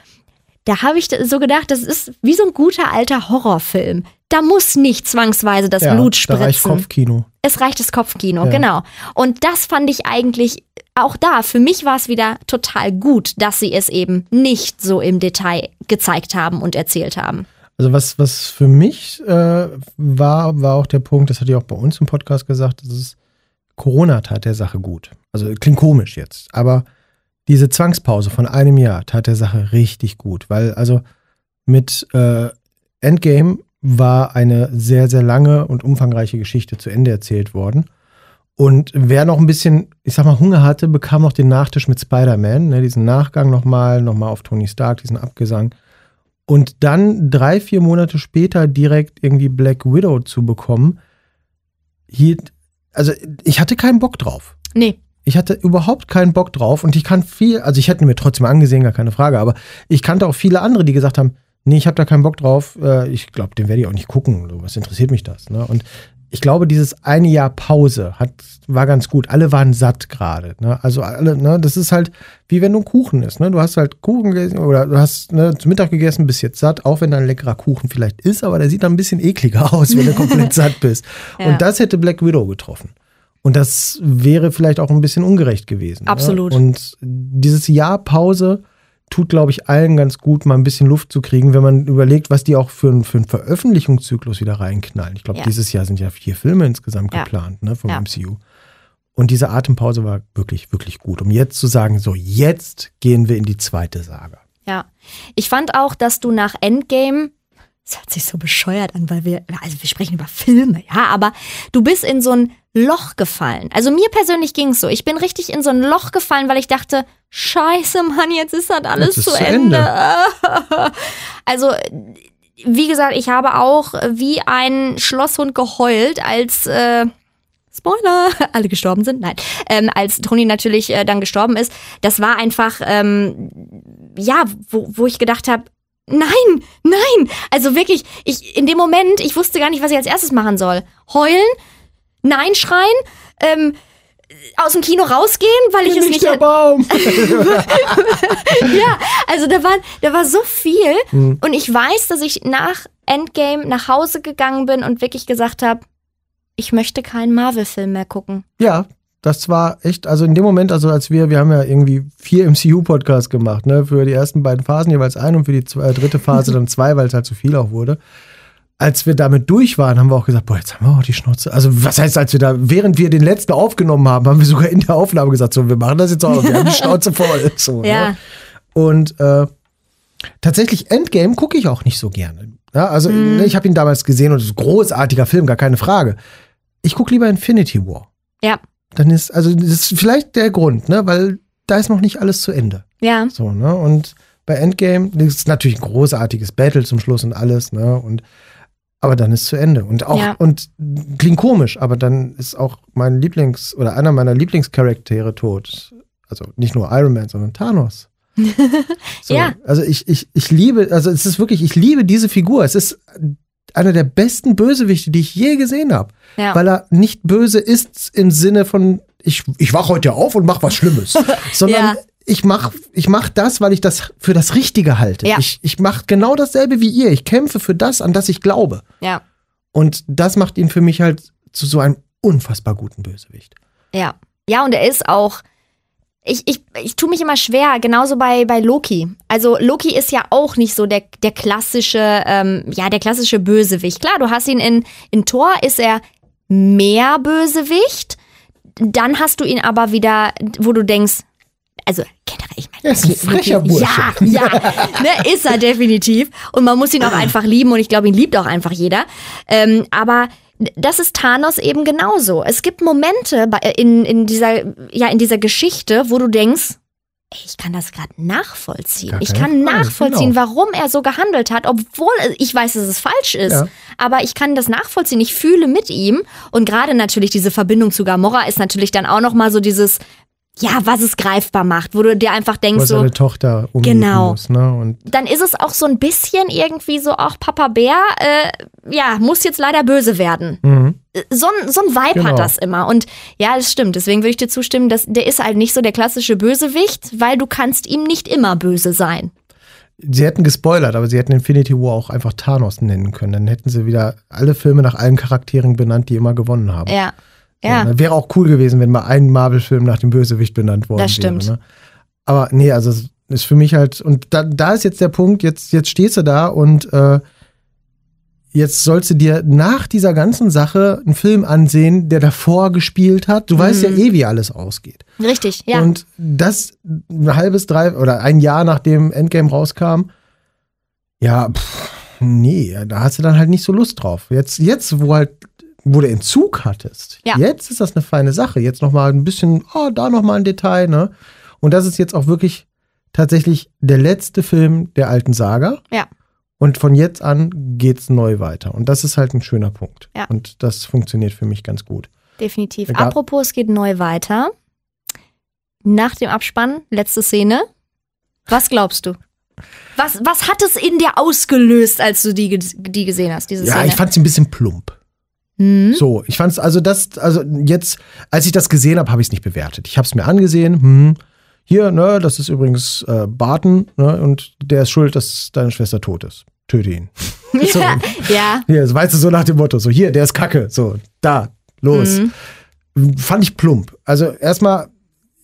da habe ich so gedacht, das ist wie so ein guter alter Horrorfilm. Da muss nicht zwangsweise das Blut da reicht spritzen Kopfkino. es reicht das Kopfkino, Ja. genau. Und das fand ich eigentlich auch da. Für mich war es wieder total gut, dass sie es eben nicht so im Detail gezeigt haben und erzählt haben. Also was, was für mich äh, war, war auch der Punkt, das hatte ich auch bei uns im Podcast gesagt, das ist, Corona tat der Sache gut. Also klingt komisch jetzt, aber diese Zwangspause von einem Jahr tat der Sache richtig gut, weil also mit äh, Endgame war eine sehr, sehr lange und umfangreiche Geschichte zu Ende erzählt worden. Und wer noch ein bisschen, ich sag mal, Hunger hatte, bekam noch den Nachtisch mit Spider-Man, ne, diesen Nachgang nochmal, nochmal auf Tony Stark, diesen Abgesang. Und dann drei, vier Monate später direkt irgendwie Black Widow zu bekommen, hielt, also ich hatte keinen Bock drauf. Nee, Ich hatte überhaupt keinen Bock drauf und ich kann viel, also ich hätte mir trotzdem angesehen, gar keine Frage, aber ich kannte auch viele andere, die gesagt haben, nee, ich habe da keinen Bock drauf, äh, ich glaube, den werde ich auch nicht gucken, so, was interessiert mich das, ne? Und ich glaube, dieses eine Jahr Pause hat, war ganz gut. Alle waren satt gerade. Ne? Also alle, ne, das ist halt wie wenn du einen Kuchen isst. Ne? Du hast halt Kuchen gegessen oder du hast ne, zu Mittag gegessen, bist jetzt satt, auch wenn da ein leckerer Kuchen vielleicht ist, aber der sieht dann ein bisschen ekliger aus, wenn du komplett satt bist. Ja. Und das hätte Black Widow getroffen. Und das wäre vielleicht auch ein bisschen ungerecht gewesen. Absolut. Ne? Und dieses Jahr Pause tut, glaube ich, allen ganz gut, mal ein bisschen Luft zu kriegen, wenn man überlegt, was die auch für, einen- für einen Veröffentlichungszyklus wieder reinknallen. Ich glaube, Ja. dieses Jahr sind ja vier Filme insgesamt Ja. geplant ne, vom Ja. MCU. Und diese Atempause war wirklich, wirklich gut. Um jetzt zu sagen, so, jetzt gehen wir in die zweite Saga. ja. Ich fand auch, dass du nach Endgame, das hört sich so bescheuert an, weil wir, also wir sprechen über Filme, ja, aber du bist in so ein Loch gefallen. Also mir persönlich ging es so. Ich bin richtig in so ein Loch gefallen, weil ich dachte, scheiße, Mann, jetzt ist das alles ist zu zu Ende. also wie gesagt, ich habe auch wie ein Schlosshund geheult, als äh, Spoiler, alle gestorben sind. Nein, ähm, als Tony natürlich äh, dann gestorben ist. Das war einfach, ähm, ja, wo, wo ich gedacht habe, nein, nein. Also wirklich, ich in dem Moment, ich wusste gar nicht, was ich als erstes machen soll. Heulen, nein schreien, ähm, aus dem Kino rausgehen, weil ich Bin es nicht nicht. der Baum. ja, also da war, da war so viel. Mhm. Und ich weiß, dass ich nach Endgame nach Hause gegangen bin und wirklich gesagt habe, ich möchte keinen Marvel-Film mehr gucken. Ja, das war echt, also in dem Moment, also als wir, wir haben ja irgendwie vier MCU-Podcasts gemacht, ne, für die ersten beiden Phasen jeweils ein und für die zwei, äh, dritte Phase dann zwei, weil es halt zu viel auch wurde. Als wir damit durch waren, haben wir auch gesagt, boah, jetzt haben wir auch die Schnauze. Also was heißt, als wir da, während wir den letzten aufgenommen haben, haben wir sogar in der Aufnahme gesagt, so, wir machen das jetzt auch, wir haben die Schnauze voll. So, Ja. Ne? Und äh, tatsächlich Endgame gucke ich auch nicht so gerne. Ja, also ne, ich habe ihn damals gesehen und es ist ein großartiger Film, gar keine Frage. Ich gucke lieber Infinity War. Ja, Dann ist, also das ist vielleicht der Grund, ne, weil da ist noch nicht alles zu Ende. ja, So, ne? Und bei Endgame das ist natürlich ein großartiges Battle zum Schluss und alles, ne? Und aber dann ist zu Ende. Und auch, Ja. und klingt komisch, aber dann ist auch mein Lieblings- oder einer meiner Lieblingscharaktere tot. Also nicht nur Iron Man, sondern Thanos. So, Ja. Also ich, ich, ich liebe, also es ist wirklich, ich liebe diese Figur. Es ist einer der besten Bösewichte, die ich je gesehen habe. ja. Weil er nicht böse ist im Sinne von, ich, ich wach heute auf und mach was Schlimmes. sondern Ja. ich mach, ich mach das, weil ich das für das Richtige halte. Ja. Ich, ich mach genau dasselbe wie ihr. Ich kämpfe für das, an das ich glaube. ja, Und das macht ihn für mich halt zu so einem unfassbar guten Bösewicht. ja. Ja, und er ist auch. Ich, ich, ich tue mich immer schwer, genauso bei, bei Loki. Also Loki ist ja auch nicht so der, der klassische, ähm, ja, der klassische Bösewicht. Klar, du hast ihn in, in Thor, ist er mehr Bösewicht. Dann hast du ihn aber wieder, wo du denkst, also generell, ich meine, Er ist ein frecher Loki- Ja, Bursche. ja, ne, ist er definitiv. Und man muss ihn auch einfach lieben und ich glaube, ihn liebt auch einfach jeder. Ähm, aber das ist Thanos eben genauso. Es gibt Momente bei, in, in, dieser, ja, in dieser Geschichte, wo du denkst, ey, ich kann das gerade nachvollziehen. Gar Ich kann Frage, nachvollziehen, genau. warum er so gehandelt hat, obwohl ich weiß, dass es falsch ist. Ja. Aber ich kann das nachvollziehen. Ich fühle mit ihm. Und gerade natürlich diese Verbindung zu Gamora ist natürlich dann auch noch mal so dieses, ja, was es greifbar macht, wo du dir einfach Wo denkst, so, seine Tochter Genau. muss. Ne? Und dann ist es auch so ein bisschen irgendwie so, auch Papa Bär, äh, ja, muss jetzt leider böse werden. mhm. Äh, So ein, so ein Vibe Genau. hat das immer. Und ja, das stimmt. Deswegen würde ich dir zustimmen, dass der ist halt nicht so der klassische Bösewicht, weil du kannst ihm nicht immer böse sein. sie hätten gespoilert, aber sie hätten Infinity War auch einfach Thanos nennen können. Dann hätten sie wieder alle Filme nach allen Charakteren benannt, die immer gewonnen haben. Ja. Ja. ne? Wäre auch cool gewesen, wenn mal ein Marvel-Film nach dem Bösewicht benannt worden Das stimmt. wäre. Ne? Aber nee, also es ist für mich halt, und da, da ist jetzt der Punkt, jetzt, jetzt stehst du da und äh, jetzt sollst du dir nach dieser ganzen Sache einen Film ansehen, der davor gespielt hat. Du weißt ja eh, wie alles ausgeht. Richtig, ja. Und das ein halbes, drei oder ein Jahr nachdem Endgame rauskam, ja, pff, nee, da hast du dann halt nicht so Lust drauf. Jetzt, jetzt, wo halt, wo du Entzug hattest, Ja. jetzt ist das eine feine Sache. Jetzt nochmal ein bisschen, oh, da nochmal ein Detail, ne? Und das ist jetzt auch wirklich tatsächlich der letzte Film der alten Saga. Ja. Und von jetzt an geht's neu weiter. Und das ist halt ein schöner Punkt. Ja. Und das funktioniert für mich ganz gut. Definitiv. Apropos, es geht neu weiter. Nach dem Abspann, letzte Szene. Was glaubst du? Was, was hat es in dir ausgelöst, als du die, die gesehen hast, diese Ja, Szene? ich fand sie ein bisschen plump. Hm? So, ich fand es, also das, also jetzt, als ich das gesehen habe, habe ich es nicht bewertet. Ich habe es mir angesehen, hm, hier, ne, das ist übrigens äh, Barton, ne, und der ist schuld, dass deine Schwester tot ist. Töte ihn. So. ja, ja. Hier, weißt du, so nach dem Motto, so hier, der ist kacke, so, da, los. Mhm. Fand ich plump. Also erstmal,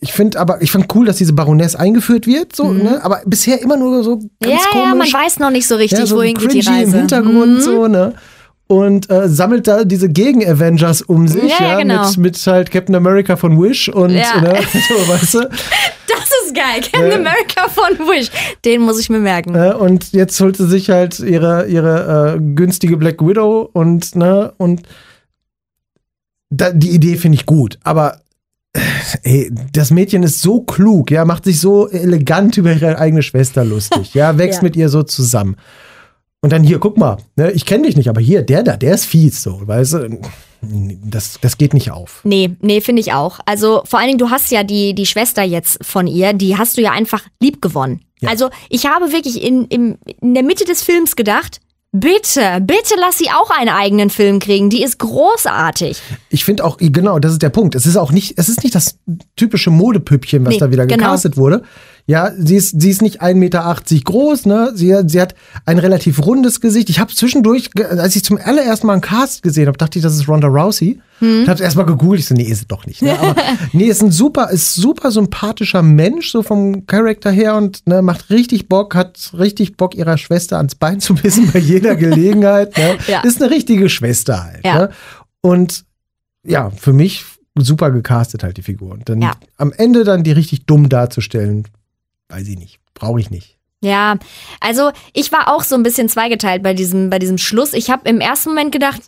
ich finde aber, ich fand cool, dass diese Baroness eingeführt wird, so, ne, aber bisher immer nur so ganz Mhm. ja, komisch. ja, man weiß noch nicht so richtig, ja, so wohin geht die Reise. im Hintergrund Mhm. so, ne? Und äh, sammelt da diese Gegen-Avengers um sich, Ja, ja, genau. mit, mit halt Captain America von Wish und Ja. ne, so, weißt du? Das ist geil. Captain Ja. America von Wish. Den muss ich mir merken. Äh, und jetzt holt sie sich halt ihre, ihre äh, günstige Black Widow und, ne, und da, die Idee finde ich gut, aber äh, ey, das Mädchen ist so klug, ja, macht sich so elegant über ihre eigene Schwester lustig, ja, wächst Ja. mit ihr so zusammen. Und dann hier, guck mal, ne, ich kenne dich nicht, aber hier, der da, der ist fies, so, weißt du? Das, das geht nicht auf. Nee, nee, finde ich auch. Also vor allen Dingen, du hast ja die, die Schwester jetzt von ihr, die hast du ja einfach lieb gewonnen. Ja. Also ich habe wirklich in, in, in der Mitte des Films gedacht, bitte, bitte lass sie auch einen eigenen Film kriegen. Die ist großartig. Ich finde auch, genau, das ist der Punkt. Es ist auch nicht, es ist nicht das typische Modepüppchen, was Nee, da wieder genau. gecastet wurde. Ja, sie ist, sie ist nicht 1,80 Meter groß, ne? Sie, sie hat ein relativ rundes Gesicht. Ich habe zwischendurch, als ich zum allerersten Mal einen Cast gesehen habe, dachte ich, das ist Ronda Rousey. Hm. Ich habe erstmal gegoogelt, ich so, nee, ist es doch nicht. Ne? Aber nee, ist ein super, ist super sympathischer Mensch, so vom Charakter her und ne, macht richtig Bock, hat richtig Bock, ihrer Schwester ans Bein zu bissen bei jeder Gelegenheit. Ne? Ja. Ist eine richtige Schwester halt. Ja. Ne? Und ja, für mich super gecastet halt die Figur. Und dann Ja. am Ende dann die richtig dumm darzustellen, weiß ich nicht. Brauche ich nicht. Ja, also ich war auch so ein bisschen zweigeteilt bei diesem, bei diesem Schluss. Ich habe im ersten Moment gedacht,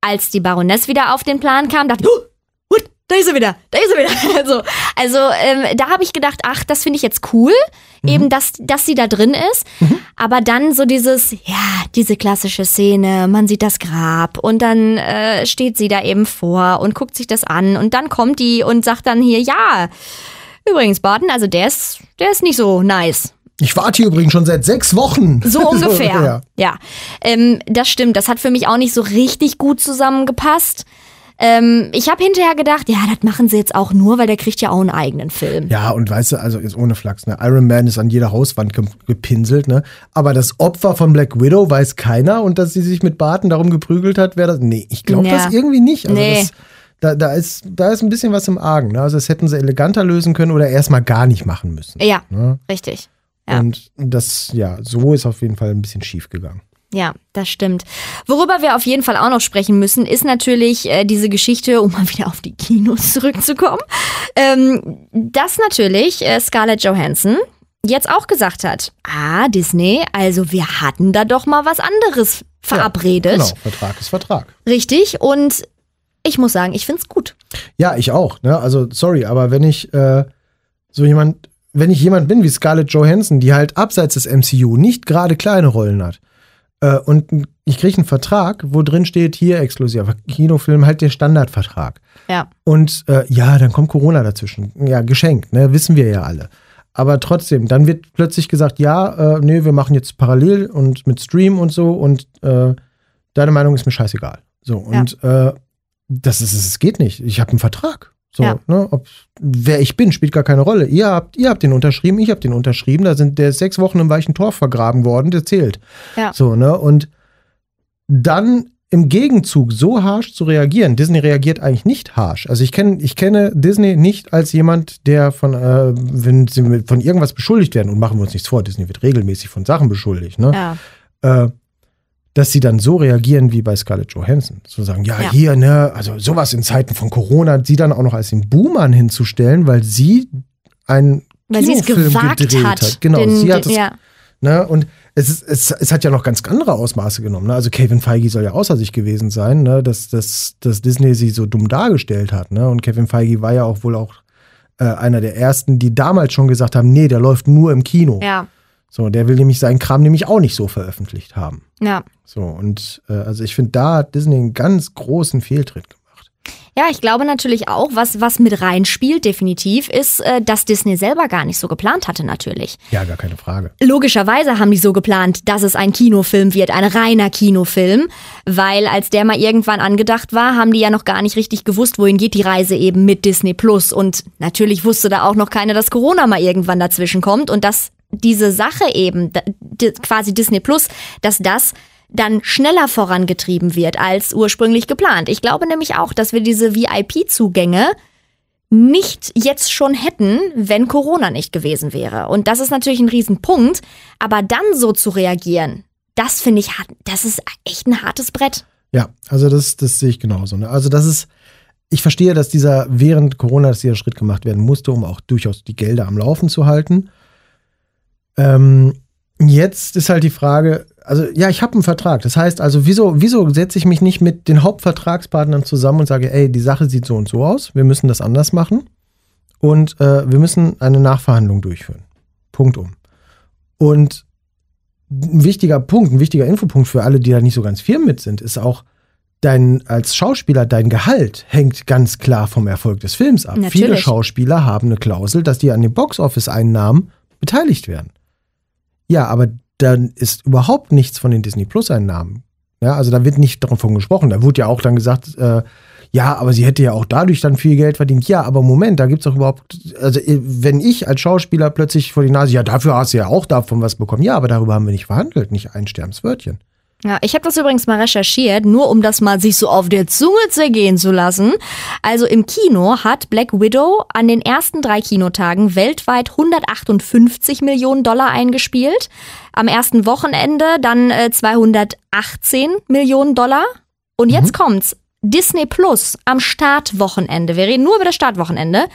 als die Baroness wieder auf den Plan kam, dachte ich, oh, what, da ist sie wieder, da ist sie wieder. Also, also ähm, da habe ich gedacht, ach, das finde ich jetzt cool, eben, dass, dass sie da drin ist. Aber dann so dieses, ja, diese klassische Szene, man sieht das Grab und dann äh, steht sie da eben vor und guckt sich das an und dann kommt die und sagt dann hier, ja, übrigens, Barton, also der ist, der ist nicht so nice. Ich warte hier übrigens schon seit sechs Wochen. So ungefähr. ja. ja, Ähm, das stimmt. Das hat für mich auch nicht so richtig gut zusammengepasst. Ähm, ich habe hinterher gedacht, ja, das machen sie jetzt auch nur, weil der kriegt ja auch einen eigenen Film. Ja, und weißt du, also jetzt ohne Flachs, ne? Iron Man ist an jeder Hauswand ge gepinselt, ne? Aber das Opfer von Black Widow weiß keiner und dass sie sich mit Barton darum geprügelt hat, wäre das. Nee, ich glaube Ja. das irgendwie nicht. Also Nee. das, da, da, ist, da ist ein bisschen was im Argen. Ne? Also das hätten sie eleganter lösen können oder erstmal gar nicht machen müssen. Ja, Ne? richtig. Ja. Und das, ja, so ist auf jeden Fall ein bisschen schief gegangen. Ja, das stimmt. Worüber wir auf jeden Fall auch noch sprechen müssen, ist natürlich äh, diese Geschichte, um mal wieder auf die Kinos zurückzukommen, ähm, dass natürlich äh, Scarlett Johansson jetzt auch gesagt hat, ah, Disney, also wir hatten da doch mal was anderes verabredet. Genau, Vertrag ist Vertrag. Richtig, und ich muss sagen, ich find's gut. Ja, ich auch. Ne? Also, sorry, aber wenn ich äh, so jemand, wenn ich jemand bin wie Scarlett Johansson, die halt abseits des MCU nicht gerade kleine Rollen hat, äh, und ich kriege einen Vertrag, wo drin steht, hier exklusiver Kinofilm, halt der Standardvertrag. Ja. Und äh, ja, dann kommt Corona dazwischen. Ja, geschenkt, ne? Wissen wir ja alle. Aber trotzdem, dann wird plötzlich gesagt, ja, äh, nee, wir machen jetzt parallel und mit Stream und so und äh, deine Meinung ist mir scheißegal. So, und äh, das ist es geht nicht. Ich habe einen Vertrag. So, Ja. ne, ob, wer ich bin, spielt gar keine Rolle. Ihr habt, ihr habt den unterschrieben, ich habe den unterschrieben. Da sind der sechs Wochen im weichen Tor vergraben worden, der zählt. Ja. So, ne? Und dann im Gegenzug so harsh zu reagieren. Disney reagiert eigentlich nicht harsh. Also ich kenne ich kenne Disney nicht als jemand, der von, äh, wenn sie von irgendwas beschuldigt werden, und machen wir uns nichts vor, Disney wird regelmäßig von Sachen beschuldigt, ne? Ja. äh, dass sie dann so reagieren wie bei Scarlett Johansson. Zu sagen, ja, Ja. hier, ne, also sowas in Zeiten von Corona, sie dann auch noch als den Boomer hinzustellen, weil sie einen Weil Kinofilm gedreht hat. Genau, den, sie hat es, ja. ne, und es, ist, es, es hat ja noch ganz andere Ausmaße genommen. Ne? Also Kevin Feige soll ja außer sich gewesen sein, ne? dass, dass, dass Disney sie so dumm dargestellt hat. Ne? Und Kevin Feige war ja auch wohl auch äh, einer der ersten, die damals schon gesagt haben, nee, der läuft nur im Kino. ja, So, der will nämlich seinen Kram nämlich auch nicht so veröffentlicht haben. ja. So, und äh, also ich finde, da hat Disney einen ganz großen Fehltritt gemacht. Ja, ich glaube natürlich auch, was, was mit reinspielt, definitiv, ist, äh, dass Disney selber gar nicht so geplant hatte, natürlich. Ja, gar keine Frage. Logischerweise haben die so geplant, dass es ein Kinofilm wird, ein reiner Kinofilm, weil als der mal irgendwann angedacht war, haben die ja noch gar nicht richtig gewusst, wohin geht die Reise eben mit Disney Plus. Und natürlich wusste da auch noch keiner, dass Corona mal irgendwann dazwischen kommt und dass diese Sache eben, quasi Disney Plus, dass das dann schneller vorangetrieben wird als ursprünglich geplant. Ich glaube nämlich auch, dass wir diese VIP-Zugänge nicht jetzt schon hätten, wenn Corona nicht gewesen wäre. Und das ist natürlich ein Riesenpunkt. Aber dann so zu reagieren, das finde ich, das ist echt ein hartes Brett. Ja, also das, das sehe ich genauso. Ne? Also das ist, ich verstehe, dass dieser während Corona, dass dieser Schritt gemacht werden musste, um auch durchaus die Gelder am Laufen zu halten. Ähm, jetzt ist halt die Frage, also ja, ich habe einen Vertrag. Das heißt also, wieso, wieso setze ich mich nicht mit den Hauptvertragspartnern zusammen und sage, ey, die Sache sieht so und so aus, wir müssen das anders machen und äh, wir müssen eine Nachverhandlung durchführen. Punkt um. Und ein wichtiger Punkt, ein wichtiger Infopunkt für alle, die da nicht so ganz firm mit sind, ist auch, dein, als Schauspieler, dein Gehalt hängt ganz klar vom Erfolg des Films ab. Natürlich. Viele Schauspieler haben eine Klausel, dass die an den Boxoffice-Einnahmen beteiligt werden. Ja, aber dann ist überhaupt nichts von den Disney Plus-Einnahmen. Ja, also da wird nicht davon gesprochen. Da wurde ja auch dann gesagt, äh, ja, aber sie hätte ja auch dadurch dann viel Geld verdient. Ja, aber Moment, da gibt es doch überhaupt, also äh, wenn ich als Schauspieler plötzlich vor die Nase, ja, dafür hast du ja auch davon was bekommen. Ja, aber darüber haben wir nicht verhandelt, nicht ein Sterbenswörtchen. Ja, ich habe das übrigens mal recherchiert, nur um das mal sich so auf der Zunge zergehen zu lassen. Also im Kino hat Black Widow an den ersten drei Kinotagen weltweit 158 Millionen Dollar eingespielt. Am ersten Wochenende dann äh, 218 Millionen Dollar. Und jetzt kommt's. Disney Plus am Startwochenende. Wir reden nur über das Startwochenende.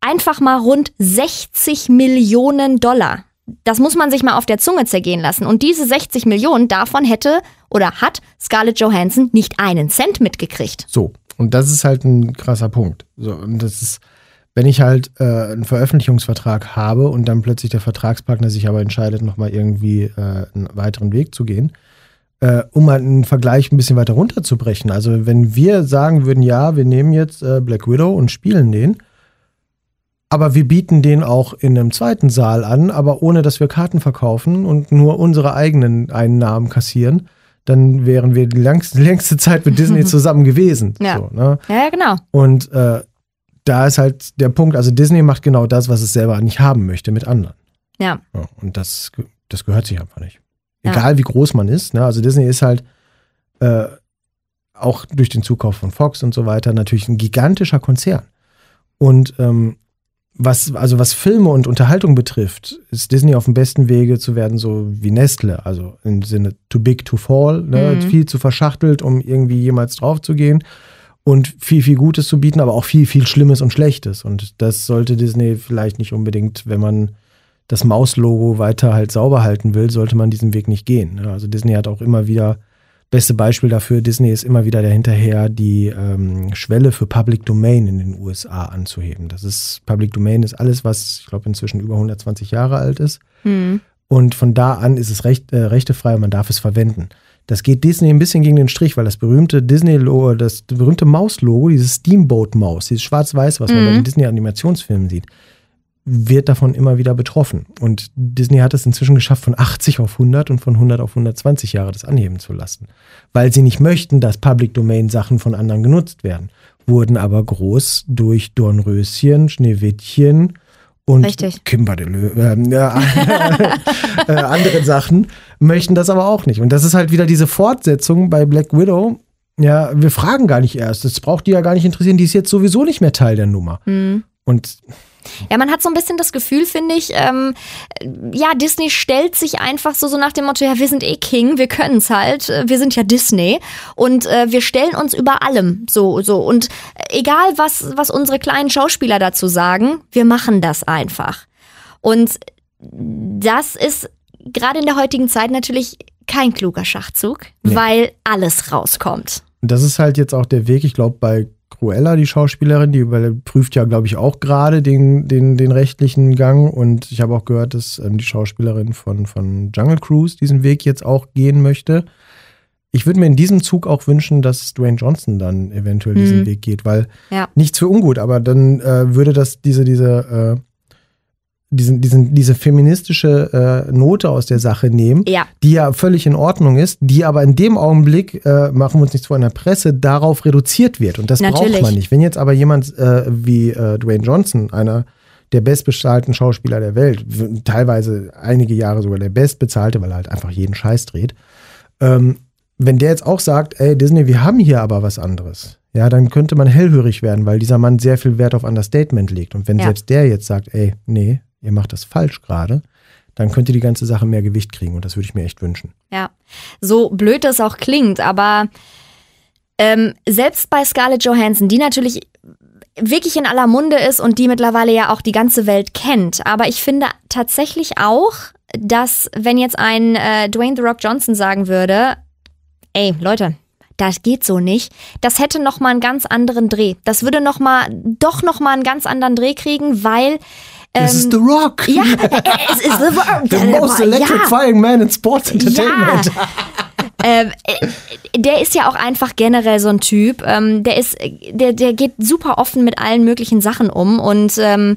Einfach mal rund 60 Millionen Dollar. Das muss man sich mal auf der Zunge zergehen lassen. Und diese 60 Millionen, davon hätte oder hat Scarlett Johansson nicht einen Cent mitgekriegt. So, und das ist halt ein krasser Punkt. So, und das ist, wenn ich halt äh, einen Veröffentlichungsvertrag habe und dann plötzlich der Vertragspartner sich aber entscheidet, nochmal irgendwie äh, einen weiteren Weg zu gehen, äh, um halt einen Vergleich ein bisschen weiter runterzubrechen. Also wenn wir sagen würden, ja, wir nehmen jetzt äh, Black Widow und spielen den, aber wir bieten den auch in einem zweiten Saal an, aber ohne dass wir Karten verkaufen und nur unsere eigenen Einnahmen kassieren, dann wären wir die längste, längste Zeit mit Disney zusammen gewesen. Ja. So, ne? Ja, ja, genau. Und äh, da ist halt der Punkt, also Disney macht genau das, was es selber nicht haben möchte mit anderen. Ja. Ja, und das, das gehört sich einfach nicht. Ja. Egal wie groß man ist. Ne? Also Disney ist halt äh, auch durch den Zukauf von Fox und so weiter natürlich ein gigantischer Konzern. Und ähm, was, also was Filme und Unterhaltung betrifft, ist Disney auf dem besten Wege zu werden, so wie Nestle. Also im Sinne too big to fall, ne? Mhm. viel zu verschachtelt, um irgendwie jemals drauf zu gehen. Und viel, viel Gutes zu bieten, aber auch viel, viel Schlimmes und Schlechtes. Und das sollte Disney vielleicht nicht unbedingt, wenn man das Maus-Logo weiter halt sauber halten will, sollte man diesen Weg nicht gehen. ne? Also Disney hat auch immer wieder, beste Beispiel dafür, Disney ist immer wieder dahinterher, die ähm, Schwelle für Public Domain in den USA anzuheben. Das ist, Public Domain ist alles, was, ich glaube, inzwischen über 120 Jahre alt ist. Hm. Und von da an ist es recht, äh, rechtefrei und man darf es verwenden. Das geht Disney ein bisschen gegen den Strich, weil das berühmte Disney-Logo, das berühmte Maus-Logo, dieses Steamboat-Maus, dieses schwarz-weiß, was man bei den Disney-Animationsfilmen sieht, wird davon immer wieder betroffen. Und Disney hat es inzwischen geschafft, von 80 auf 100 und von 100 auf 120 Jahre das anheben zu lassen. Weil sie nicht möchten, dass Public Domain Sachen von anderen genutzt werden. Wurden aber groß durch Dornröschen, Schneewittchen und Richtig. Kimberly, äh, ja, äh, andere Sachen möchten das aber auch nicht. Und das ist halt wieder diese Fortsetzung bei Black Widow. Ja, wir fragen gar nicht erst. Das braucht die ja gar nicht interessieren. Die ist jetzt sowieso nicht mehr Teil der Nummer. Hm. Und Ja, man hat so ein bisschen das Gefühl, finde ich, ähm, ja, Disney stellt sich einfach so, so nach dem Motto, ja, wir sind eh King, wir können's halt, äh, wir sind ja Disney und äh, wir stellen uns über allem so, so. Und egal, was, was unsere kleinen Schauspieler dazu sagen, wir machen das einfach. Und das ist gerade in der heutigen Zeit natürlich kein kluger Schachzug, Nee. weil alles rauskommt. das ist halt jetzt auch der Weg, ich glaube, bei Cruella, die Schauspielerin, die überprüft ja, glaube ich, auch gerade den, den, den rechtlichen Gang. Und ich habe auch gehört, dass ähm, die Schauspielerin von, von Jungle Cruise diesen Weg jetzt auch gehen möchte. Ich würde mir in diesem Zug auch wünschen, dass Dwayne Johnson dann eventuell diesen Mhm. Weg geht, weil Ja. nichts für ungut, aber dann äh, würde das diese, diese, äh, diesen, diesen, diese feministische äh, Note aus der Sache nehmen, Ja, die ja völlig in Ordnung ist, die aber in dem Augenblick, äh, machen wir uns nichts vor, in der Presse darauf reduziert wird. Und das Natürlich. braucht man nicht. Wenn jetzt aber jemand äh, wie äh, Dwayne Johnson, einer der bestbezahlten Schauspieler der Welt, teilweise einige Jahre sogar der bestbezahlte, weil er halt einfach jeden Scheiß dreht, ähm, wenn der jetzt auch sagt, ey Disney, wir haben hier aber was anderes, ja, dann könnte man hellhörig werden, weil dieser Mann sehr viel Wert auf Understatement legt. Und wenn Ja. selbst der jetzt sagt, ey, nee, ihr macht das falsch gerade, dann könnte die ganze Sache mehr Gewicht kriegen und das würde ich mir echt wünschen. Ja, so blöd das auch klingt, aber ähm, selbst bei Scarlett Johansson, die natürlich wirklich in aller Munde ist und die mittlerweile ja auch die ganze Welt kennt, aber ich finde tatsächlich auch, dass wenn jetzt ein äh, Dwayne The Rock Johnson sagen würde, ey Leute, das geht so nicht. Das hätte noch mal einen ganz anderen Dreh. Das würde noch mal doch noch mal einen ganz anderen Dreh kriegen, weil Es ist The Rock. Ja, äh, es ist The Rock. The most Ja. electrifying man in sports entertainment. Ja. ähm, äh, der ist ja auch einfach generell so ein Typ. Ähm, der ist, der, der geht super offen mit allen möglichen Sachen um und ähm,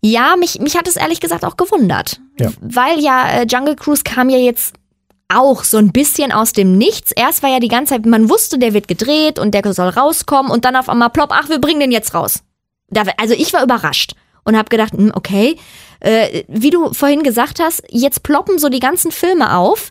ja, mich, mich hat es ehrlich gesagt auch gewundert. Ja. Weil ja äh, Jungle Cruise kam ja jetzt auch so ein bisschen aus dem Nichts. Erst war ja die ganze Zeit, man wusste, der wird gedreht und der soll rauskommen und dann auf einmal plopp, ach, wir bringen den jetzt raus. Da, also ich war überrascht und habe gedacht, hm, okay, äh, wie du vorhin gesagt hast, jetzt ploppen so die ganzen Filme auf,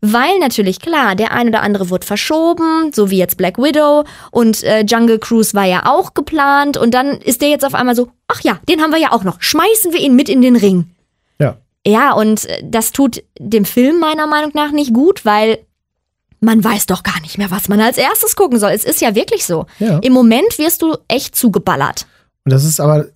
weil natürlich klar, der ein oder andere wird verschoben, so wie jetzt Black Widow und äh, Jungle Cruise war ja auch geplant und dann ist der jetzt auf einmal so, ach ja, den haben wir ja auch noch, schmeißen wir ihn mit in den Ring. Ja. Ja, und äh, das tut dem Film meiner Meinung nach nicht gut, weil man weiß doch gar nicht mehr, was man als erstes gucken soll. Es ist ja wirklich so. Ja. Im Moment wirst du echt zugeballert. Und das ist aber,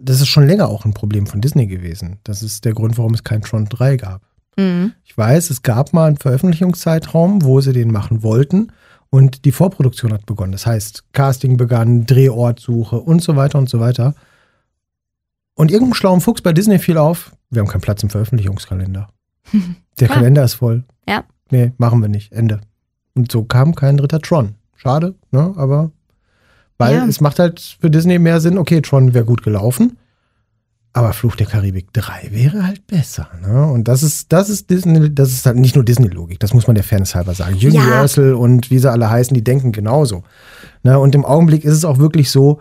das ist schon länger auch ein Problem von Disney gewesen. Das ist der Grund, warum es kein Tron 3 gab. Mhm. Ich weiß, es gab mal einen Veröffentlichungszeitraum, wo sie den machen wollten und die Vorproduktion hat begonnen. Das heißt, Casting begann, Drehortsuche und so weiter und so weiter. Und irgendeinem schlauen Fuchs bei Disney fiel auf, wir haben keinen Platz im Veröffentlichungskalender. Der Klar. Kalender ist voll. Ja. Nee, machen wir nicht. Ende. Und so kam kein dritter Tron. Schade, ne? Aber weil Ja. es macht halt für Disney mehr Sinn, okay, Tron wäre gut gelaufen. Aber Fluch der Karibik 3 wäre halt besser. Ne? Und das ist, das ist Disney, das ist halt nicht nur Disney-Logik, das muss man der Fairness halber sagen. Universal und wie sie alle heißen, die denken genauso. Ne? Und im Augenblick ist es auch wirklich so,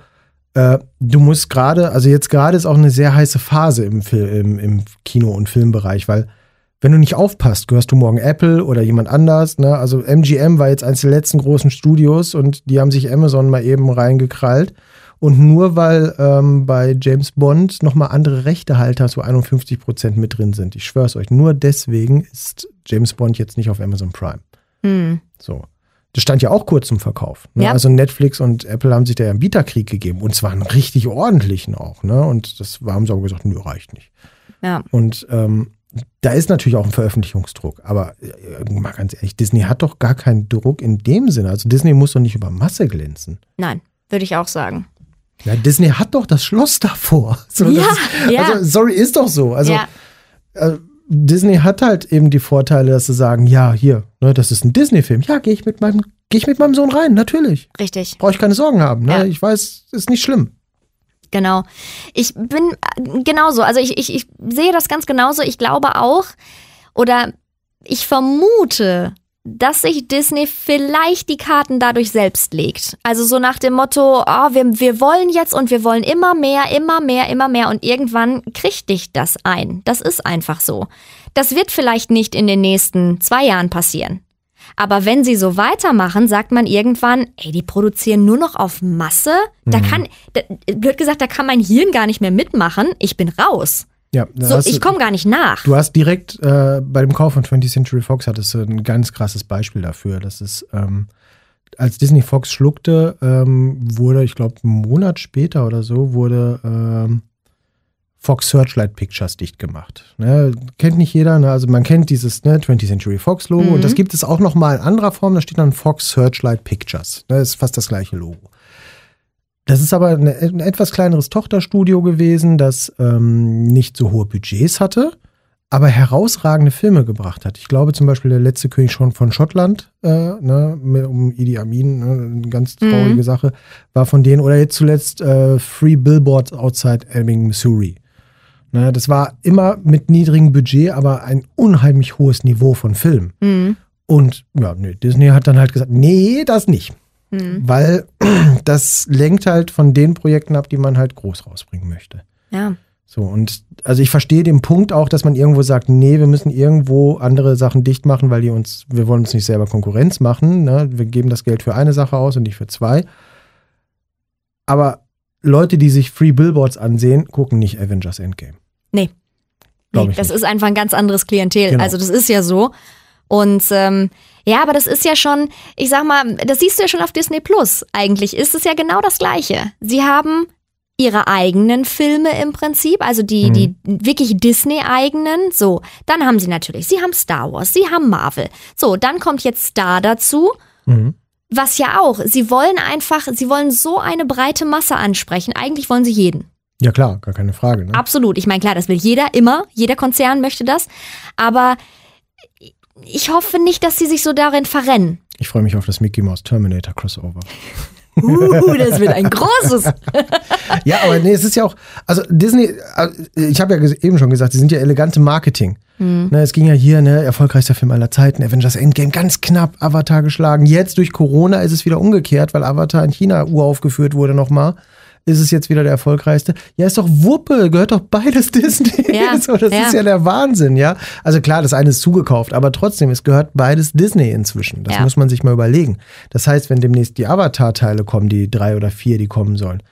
äh, du musst gerade, also jetzt gerade ist auch eine sehr heiße Phase im, Fil im, im Kino- und Filmbereich, weil wenn du nicht aufpasst, gehörst du morgen Apple oder jemand anders. Ne? Also MGM war jetzt eines der letzten großen Studios und die haben sich Amazon mal eben reingekrallt. Und nur weil ähm, bei James Bond nochmal andere Rechtehalter, so 51 Prozent mit drin sind, ich schwör's euch, nur deswegen ist James Bond jetzt nicht auf Amazon Prime. Hm. So. Das stand ja auch kurz zum Verkauf. Ne? Ja. Also Netflix und Apple haben sich da ja einen Bieterkrieg gegeben und zwar einen richtig ordentlichen auch. Ne? Und das haben sie aber gesagt, nö, reicht nicht. Ja. Und ähm, da ist natürlich auch ein Veröffentlichungsdruck. Aber äh, mal ganz ehrlich, Disney hat doch gar keinen Druck in dem Sinne. Also Disney muss doch nicht über Masse glänzen. Nein, würde ich auch sagen. Ja, Disney hat doch das Schloss davor. So, Ja, ist, ja. Also, sorry, ist doch so. Also ja. äh, Disney hat halt eben die Vorteile, dass sie sagen, ja, hier, ne, das ist ein Disney-Film. Ja, gehe ich mit meinem, gehe ich mit meinem Sohn rein, natürlich. Richtig. Brauche ich keine Sorgen haben. Ne? Ja. Ich weiß, ist nicht schlimm. Genau. Ich bin äh, genauso. Also ich, ich, ich sehe das ganz genauso. Ich glaube auch, oder ich vermute, dass sich Disney vielleicht die Karten dadurch selbst legt. Also so nach dem Motto, ah, wir, wir wollen jetzt und wir wollen immer mehr, immer mehr, immer mehr und irgendwann kriegt dich das ein. Das ist einfach so. Das wird vielleicht nicht in den nächsten zwei Jahren passieren. Aber wenn sie so weitermachen, sagt man irgendwann, ey, die produzieren nur noch auf Masse. Da kann, da, blöd gesagt, da kann mein Hirn gar nicht mehr mitmachen. Ich bin raus. Ja, So, ich komme gar nicht nach. Du hast direkt äh, bei dem Kauf von 20th Century Fox hattest du ein ganz krasses Beispiel dafür. Das ist, ähm, als Disney Fox schluckte, ähm, wurde, ich glaube, einen Monat später oder so, wurde ähm, Fox Searchlight Pictures dicht gemacht. Ne? Kennt nicht jeder, ne? also man kennt dieses ne, 20th Century Fox Logo Mhm. und das gibt es auch noch mal in anderer Form, da steht dann Fox Searchlight Pictures. Ne? Das ist fast das gleiche Logo. Das ist aber eine, ein etwas kleineres Tochterstudio gewesen, das ähm, nicht so hohe Budgets hatte, aber herausragende Filme gebracht hat. Ich glaube zum Beispiel der letzte König schon von Schottland, äh, ne, mit- um Idi Amin, ne, eine ganz traurige Sache, war von denen. Oder jetzt zuletzt äh, Free Billboards Outside Ebbing, Missouri. Ne, das war immer mit niedrigem Budget, aber ein unheimlich hohes Niveau von Film. Mhm. Und ja, nee, Disney hat dann halt gesagt, nee, das nicht. Mhm. Weil das lenkt halt von den Projekten ab, die man halt groß rausbringen möchte. Ja. So, und also ich verstehe den Punkt auch, dass man irgendwo sagt, nee, wir müssen irgendwo andere Sachen dicht machen, weil die uns, wir wollen uns nicht selber Konkurrenz machen. Ne? Wir geben das Geld für eine Sache aus und nicht für zwei. Aber Leute, die sich Free Billboards ansehen, gucken nicht Avengers Endgame. Nee. Glaub nee das nicht. ist einfach ein ganz anderes Klientel. Genau. Also das ist ja so. Und ähm, ja, aber das ist ja schon, ich sag mal, das siehst du ja schon auf Disney Plus. Eigentlich ist es ja genau das Gleiche. Sie haben ihre eigenen Filme im Prinzip, also die, Mhm. die wirklich Disney-eigenen. So, dann haben sie natürlich, sie haben Star Wars, sie haben Marvel. So, dann kommt jetzt Star dazu. Mhm. Was ja auch, sie wollen einfach, sie wollen so eine breite Masse ansprechen. Eigentlich wollen sie jeden. Ja, klar, gar keine Frage. Ne? Absolut. Ich meine, klar, das will jeder immer. Jeder Konzern möchte das. Aber ich hoffe nicht, dass sie sich so darin verrennen. Ich freue mich auf das Mickey Mouse Terminator Crossover. Uh, das wird ein großes. ja, aber nee, es ist ja auch, also Disney, äh, ich habe ja eben schon gesagt, sie sind ja elegante Marketing. Mhm. Ne, es ging ja hier, ne, erfolgreichster Film aller Zeiten, Avengers Endgame, ganz knapp Avatar geschlagen. Jetzt durch Corona ist es wieder umgekehrt, weil Avatar in China uraufgeführt wurde nochmal ist es jetzt wieder der erfolgreichste. Ja, ist doch Wuppe, gehört doch beides Disney. Ja, so, das ja. ist ja der Wahnsinn, ja. Also klar, das eine ist zugekauft, aber trotzdem, es gehört beides Disney inzwischen. Das ja. muss man sich mal überlegen. Das heißt, wenn demnächst die Avatar-Teile kommen, die drei oder vier, die kommen sollen,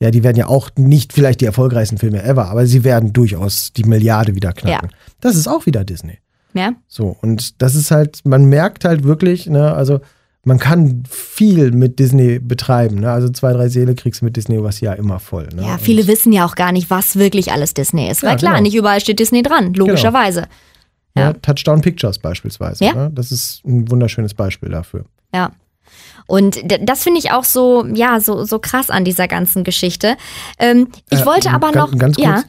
ja, die werden ja auch nicht vielleicht die erfolgreichsten Filme ever, aber sie werden durchaus die Milliarde wieder knacken. Ja. Das ist auch wieder Disney. Ja. So, und das ist halt, man merkt halt wirklich, ne, also man kann viel mit Disney betreiben. Ne? Also zwei, drei Seele kriegst du mit Disney was ja immer voll. Ne? Ja, viele Und wissen ja auch gar nicht, was wirklich alles Disney ist. Ja, Weil klar, genau. nicht überall steht Disney dran, genau. logischerweise. Genau. Ja. Touchdown Pictures beispielsweise. Ja. Ne? Das ist ein wunderschönes Beispiel dafür. Ja. Und das finde ich auch so, ja, so, so krass an dieser ganzen Geschichte. Ähm, ich äh, wollte aber noch. Ganz kurz, ja.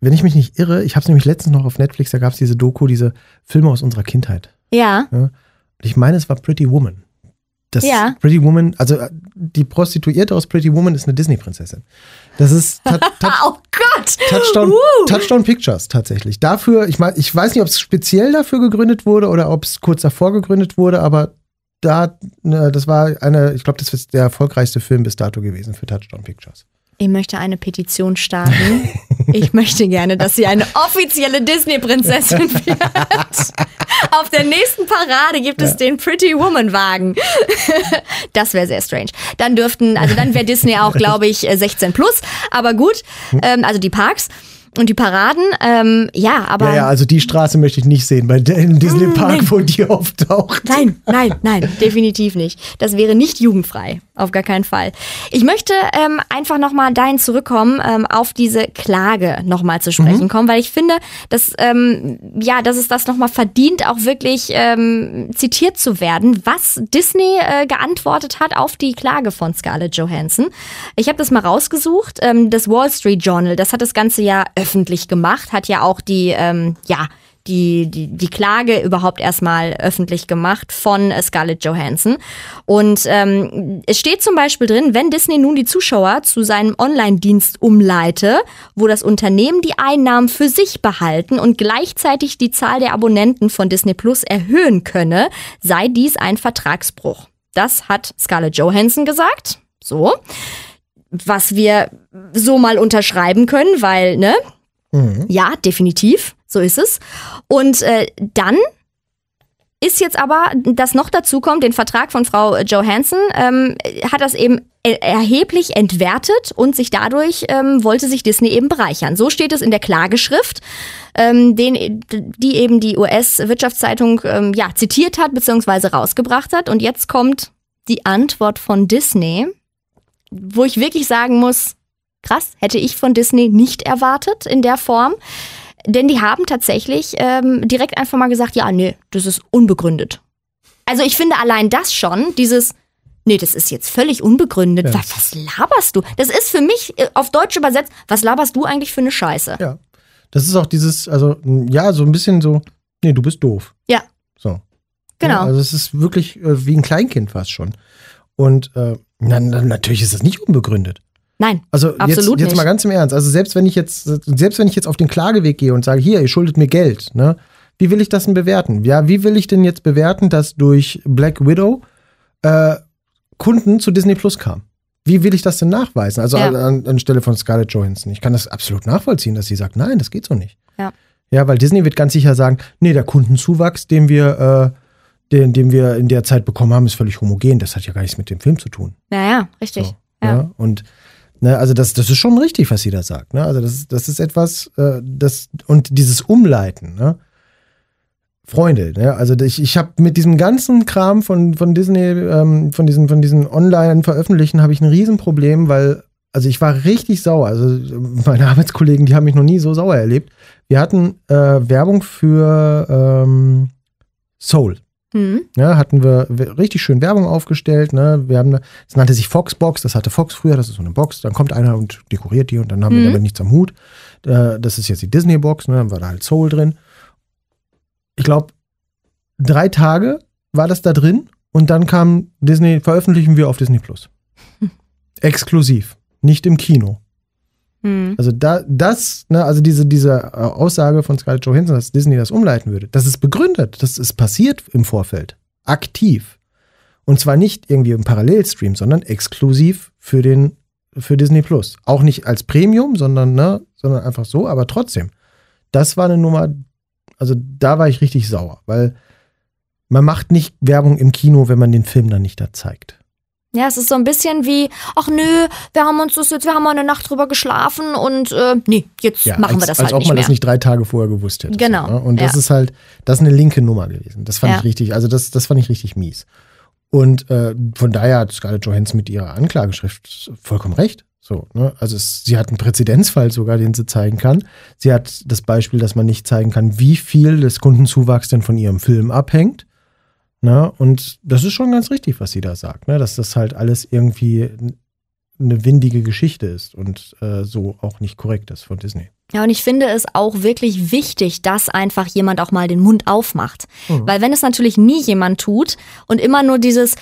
wenn ich mich nicht irre, ich habe es nämlich letztens noch auf Netflix, da gab es diese Doku, diese Filme aus unserer Kindheit. Ja. ja. Ich meine, es war Pretty Woman. Das ja. Pretty Woman, also äh, die Prostituierte aus Pretty Woman ist eine Disney-Prinzessin. Das ist oh Gott. Touchdown, Touchdown Pictures tatsächlich. Dafür, ich meine, ich weiß nicht, ob es speziell dafür gegründet wurde oder ob es kurz davor gegründet wurde, aber da, ne, das war eine, ich glaube, das ist der erfolgreichste Film bis dato gewesen für Touchdown Pictures. Ich möchte eine Petition starten. Ich möchte gerne, dass sie eine offizielle Disney-Prinzessin wird. Auf der nächsten Parade gibt es den Pretty Woman-Wagen. Das wäre sehr strange. Dann dürften, also dann wäre Disney auch, glaube ich, 16 plus. Aber gut, ähm, also die Parks. Und die Paraden, ähm, ja, aber. Ja, ja, also die Straße möchte ich nicht sehen, weil in Disney Park, wo die auftaucht. Nein, nein, nein, definitiv nicht. Das wäre nicht jugendfrei, auf gar keinen Fall. Ich möchte ähm, einfach nochmal dahin zurückkommen, ähm, auf diese Klage nochmal zu sprechen mhm. kommen, weil ich finde, dass, ähm, ja, dass es das nochmal verdient, auch wirklich ähm, zitiert zu werden, was Disney äh, geantwortet hat auf die Klage von Scarlett Johansson. Ich habe das mal rausgesucht. Ähm, das Wall Street Journal, das hat das ganze ja öffentlich gemacht, hat ja auch die, ähm, ja, die, die, die Klage überhaupt erstmal öffentlich gemacht von Scarlett Johansson. Und ähm, es steht zum Beispiel drin, wenn Disney nun die Zuschauer zu seinem Online-Dienst umleite, wo das Unternehmen die Einnahmen für sich behalten und gleichzeitig die Zahl der Abonnenten von Disney Plus erhöhen könne, sei dies ein Vertragsbruch. Das hat Scarlett Johansson gesagt. So was wir so mal unterschreiben können, weil, ne? Mhm. Ja, definitiv, so ist es. Und äh, dann ist jetzt aber, dass noch dazu kommt, den Vertrag von Frau Johansson, ähm, hat das eben erheblich entwertet und sich dadurch ähm, wollte sich Disney eben bereichern. So steht es in der Klageschrift, ähm, den, die eben die US-Wirtschaftszeitung ähm, ja, zitiert hat bzw. rausgebracht hat. Und jetzt kommt die Antwort von Disney wo ich wirklich sagen muss, krass, hätte ich von Disney nicht erwartet in der Form. Denn die haben tatsächlich ähm, direkt einfach mal gesagt, ja, nee, das ist unbegründet. Also ich finde allein das schon, dieses, nee, das ist jetzt völlig unbegründet. Ja. Was, was laberst du? Das ist für mich äh, auf Deutsch übersetzt, was laberst du eigentlich für eine Scheiße? Ja. Das ist auch dieses, also ja, so ein bisschen so, nee, du bist doof. Ja. So. Genau. Ja, also es ist wirklich äh, wie ein Kleinkind fast schon. Und äh, na, na, natürlich ist das nicht unbegründet. Nein, also absolut jetzt, jetzt mal ganz im Ernst. Also selbst wenn ich jetzt, selbst wenn ich jetzt auf den Klageweg gehe und sage, hier, ihr schuldet mir Geld, ne? Wie will ich das denn bewerten? Ja, wie will ich denn jetzt bewerten, dass durch Black Widow äh, Kunden zu Disney Plus kamen? Wie will ich das denn nachweisen? Also ja. an, anstelle von Scarlett Johansson. Ich kann das absolut nachvollziehen, dass sie sagt, nein, das geht so nicht. Ja. Ja, weil Disney wird ganz sicher sagen, nee, der Kundenzuwachs, den wir äh, den, den wir in der Zeit bekommen haben, ist völlig homogen. Das hat ja gar nichts mit dem Film zu tun. Naja, richtig. So, ja. ja. Und ne, also das, das ist schon richtig, was sie da sagt. Ne? Also das, das ist etwas, äh, das, und dieses Umleiten, ne? Freunde, ne? also ich, ich habe mit diesem ganzen Kram von, von Disney, ähm, von diesen, von diesen Online-Veröffentlichen, habe ich ein Riesenproblem, weil, also ich war richtig sauer. Also meine Arbeitskollegen, die haben mich noch nie so sauer erlebt. Wir hatten äh, Werbung für ähm, Soul Mhm. Ja, hatten wir richtig schön Werbung aufgestellt. Ne? Wir haben, das nannte sich Foxbox, das hatte Fox früher, das ist so eine Box. Dann kommt einer und dekoriert die und dann haben wir Mhm. damit nichts am Hut. Äh, Das ist jetzt die Disney-Box, ne? dann war da halt Soul drin. Ich glaube, drei Tage war das da drin und dann kam Disney, veröffentlichen wir auf Disney Plus. Exklusiv, nicht im Kino. Mhm. Also da, das, ne, also diese, diese äh, Aussage von Scarlett Johansson, dass Disney das umleiten würde, das ist begründet, das ist passiert im Vorfeld, aktiv. Und zwar nicht irgendwie im Parallelstream, sondern exklusiv für den, für Disney Plus. Auch nicht als Premium, sondern, ne, sondern einfach so, aber trotzdem. Das war eine Nummer, also da war ich richtig sauer, weil man macht nicht Werbung im Kino, wenn man den Film dann nicht da zeigt. Ja, es ist so ein bisschen wie, ach nö, wir haben uns das jetzt, wir haben mal eine Nacht drüber geschlafen und äh, nee, jetzt machen als, wir das als halt ob nicht man mehr. das nicht drei Tage vorher gewusst hätte. Genau, So, ne? Und das ja. ist halt, das ist eine linke Nummer gewesen. Das fand Ja. ich richtig, also das, das fand ich richtig mies. Und äh, von daher hat Scarlett Johansson mit ihrer Anklageschrift vollkommen recht. So, ne? Also es, sie hat einen Präzedenzfall sogar, den sie zeigen kann. Sie hat das Beispiel, dass man nicht zeigen kann, wie viel des Kundenzuwachs denn von ihrem Film abhängt. Ne? Und das ist schon ganz richtig, was sie da sagt, ne? dass das halt alles irgendwie eine windige Geschichte ist und äh, so auch nicht korrekt ist von Disney. Ja, und ich finde es auch wirklich wichtig, dass einfach jemand auch mal den Mund aufmacht. Mhm. Weil wenn es natürlich nie jemand tut und immer nur dieses,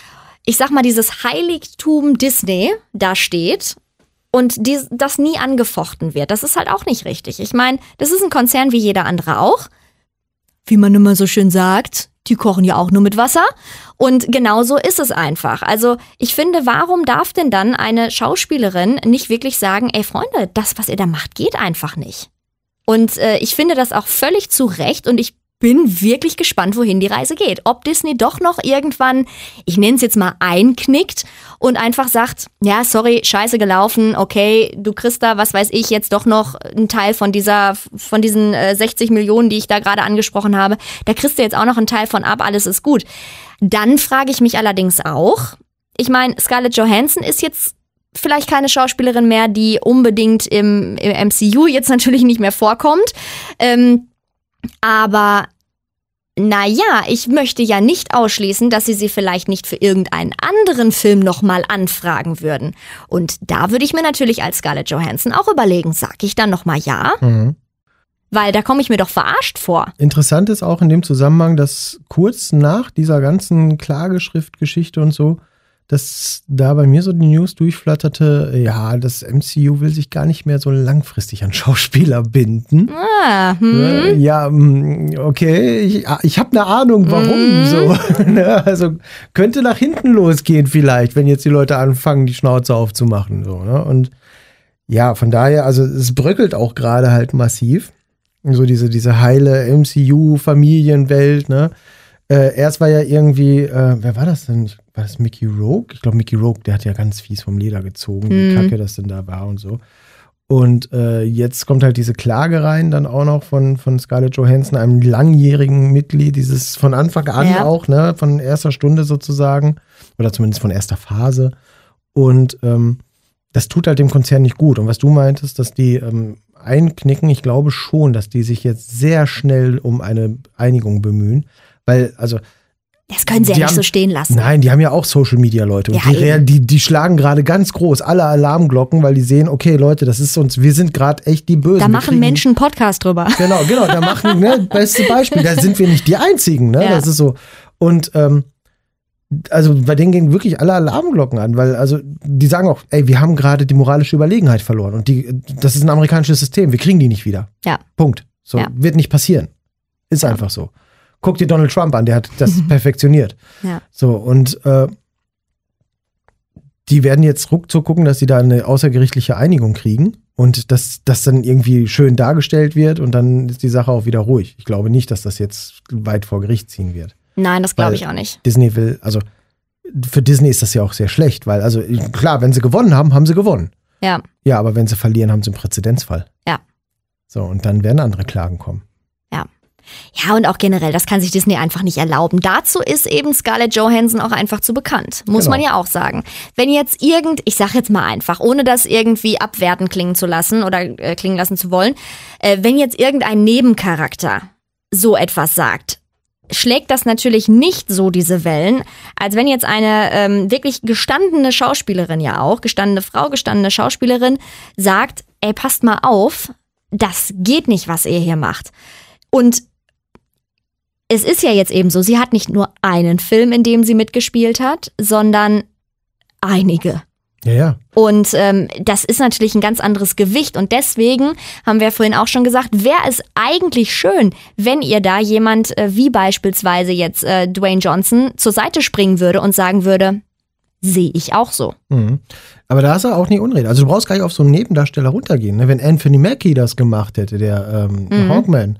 ich sag mal, dieses Heiligtum Disney da steht und dies, das nie angefochten wird, das ist halt auch nicht richtig. Ich meine, das ist ein Konzern wie jeder andere auch. Wie man immer so schön sagt, die kochen ja auch nur mit Wasser. Und genau so ist es einfach. Also ich finde, warum darf denn dann eine Schauspielerin nicht wirklich sagen, ey Freunde, das, was ihr da macht, geht einfach nicht. Und äh, ich finde das auch völlig zu Recht und ich bin wirklich gespannt, wohin die Reise geht. Ob Disney doch noch irgendwann, ich nenne es jetzt mal, einknickt und einfach sagt, ja, sorry, scheiße gelaufen, okay, du kriegst da, was weiß ich, jetzt doch noch einen Teil von dieser, von diesen äh, 60 Millionen, die ich da gerade angesprochen habe, da kriegst du jetzt auch noch einen Teil von ab, alles ist gut. Dann frage ich mich allerdings auch, ich meine, Scarlett Johansson ist jetzt vielleicht keine Schauspielerin mehr, die unbedingt im, im MCU jetzt natürlich nicht mehr vorkommt. Ähm, aber naja, ich möchte ja nicht ausschließen, dass sie sie vielleicht nicht für irgendeinen anderen Film nochmal anfragen würden. Und da würde ich mir natürlich als Scarlett Johansson auch überlegen, sag ich dann nochmal ja? Mhm. Weil da komme ich mir doch verarscht vor. Interessant ist auch in dem Zusammenhang, dass kurz nach dieser ganzen Klageschriftgeschichte und so, dass da bei mir so die News durchflatterte, ja, das MCU will sich gar nicht mehr so langfristig an Schauspieler binden. Ah, hm. Ja, mm, okay, ich, ich habe eine Ahnung, warum Mhm. so. Ne? Also könnte nach hinten losgehen vielleicht, wenn jetzt die Leute anfangen, die Schnauze aufzumachen. So, ne? Und ja, von daher, also es bröckelt auch gerade halt massiv. So diese, diese heile MCU-Familienwelt, ne? Äh, erst war ja irgendwie, äh, wer war das denn? War das Mickey Rogue? Ich glaube, Mickey Rogue, der hat ja ganz fies vom Leder gezogen, wie Mhm. kacke das denn da war und so. Und äh, jetzt kommt halt diese Klage rein, dann auch noch von, von Scarlett Johansson, einem langjährigen Mitglied, dieses von Anfang an Ja. auch, ne, von erster Stunde sozusagen, oder zumindest von erster Phase. Und ähm, das tut halt dem Konzern nicht gut. Und was du meintest, dass die ähm, einknicken, ich glaube schon, dass die sich jetzt sehr schnell um eine Einigung bemühen. Weil, also, Das können sie ja nicht haben- so stehen lassen. Nein, die haben ja auch Social Media Leute und Ja, die, eben. die, die schlagen gerade ganz groß alle Alarmglocken, weil die sehen, okay, Leute, das ist uns, wir sind gerade echt die Bösen. Da machen kriegen- Menschen einen Podcast drüber. Genau, genau, da machen, ne, beste Beispiel, da sind wir nicht die einzigen, ne? Ja. Das ist so. Und ähm, also bei denen gehen wirklich alle Alarmglocken an, weil also die sagen auch, ey, wir haben gerade die moralische Überlegenheit verloren und die, das ist ein amerikanisches System, wir kriegen die nicht wieder. Ja. Punkt. So Ja. wird nicht passieren. Ist einfach so. Guck dir Donald Trump an, der hat das perfektioniert. Ja. So, und äh, die werden jetzt ruckzuck gucken, dass sie da eine außergerichtliche Einigung kriegen und dass das dann irgendwie schön dargestellt wird und dann ist die Sache auch wieder ruhig. Ich glaube nicht, dass das jetzt weit vor Gericht ziehen wird. Nein, das glaube ich auch nicht. Disney will, also für Disney ist das ja auch sehr schlecht, weil, also klar, wenn sie gewonnen haben, haben sie gewonnen. Ja. Ja, aber wenn sie verlieren, haben sie einen Präzedenzfall. Ja. So, und dann werden andere Klagen kommen. Ja, und auch generell, das kann sich Disney einfach nicht erlauben. Dazu ist eben Scarlett Johansson auch einfach zu bekannt. Muss Genau. man ja auch sagen. Wenn jetzt irgend, ich sag jetzt mal einfach, ohne das irgendwie abwerten klingen zu lassen oder äh, klingen lassen zu wollen, äh, wenn jetzt irgendein Nebencharakter so etwas sagt, schlägt das natürlich nicht so diese Wellen, als wenn jetzt eine ähm, wirklich gestandene Schauspielerin ja auch, gestandene Frau, gestandene Schauspielerin sagt, ey, passt mal auf, das geht nicht, was ihr hier macht. Und es ist ja jetzt eben so, sie hat nicht nur einen Film, in dem sie mitgespielt hat, sondern einige. Ja, ja. Und ähm, das ist natürlich ein ganz anderes Gewicht. Und deswegen haben wir vorhin auch schon gesagt, wäre es eigentlich schön, wenn ihr da jemand äh, wie beispielsweise jetzt äh, Dwayne Johnson zur Seite springen würde und sagen würde, sehe ich auch so. Mhm. Aber da ist er auch nicht unrede. Also du brauchst gar nicht auf so einen Nebendarsteller runtergehen. Ne? Wenn Anthony Mackie das gemacht hätte, der, ähm, der Mhm. Hawkman,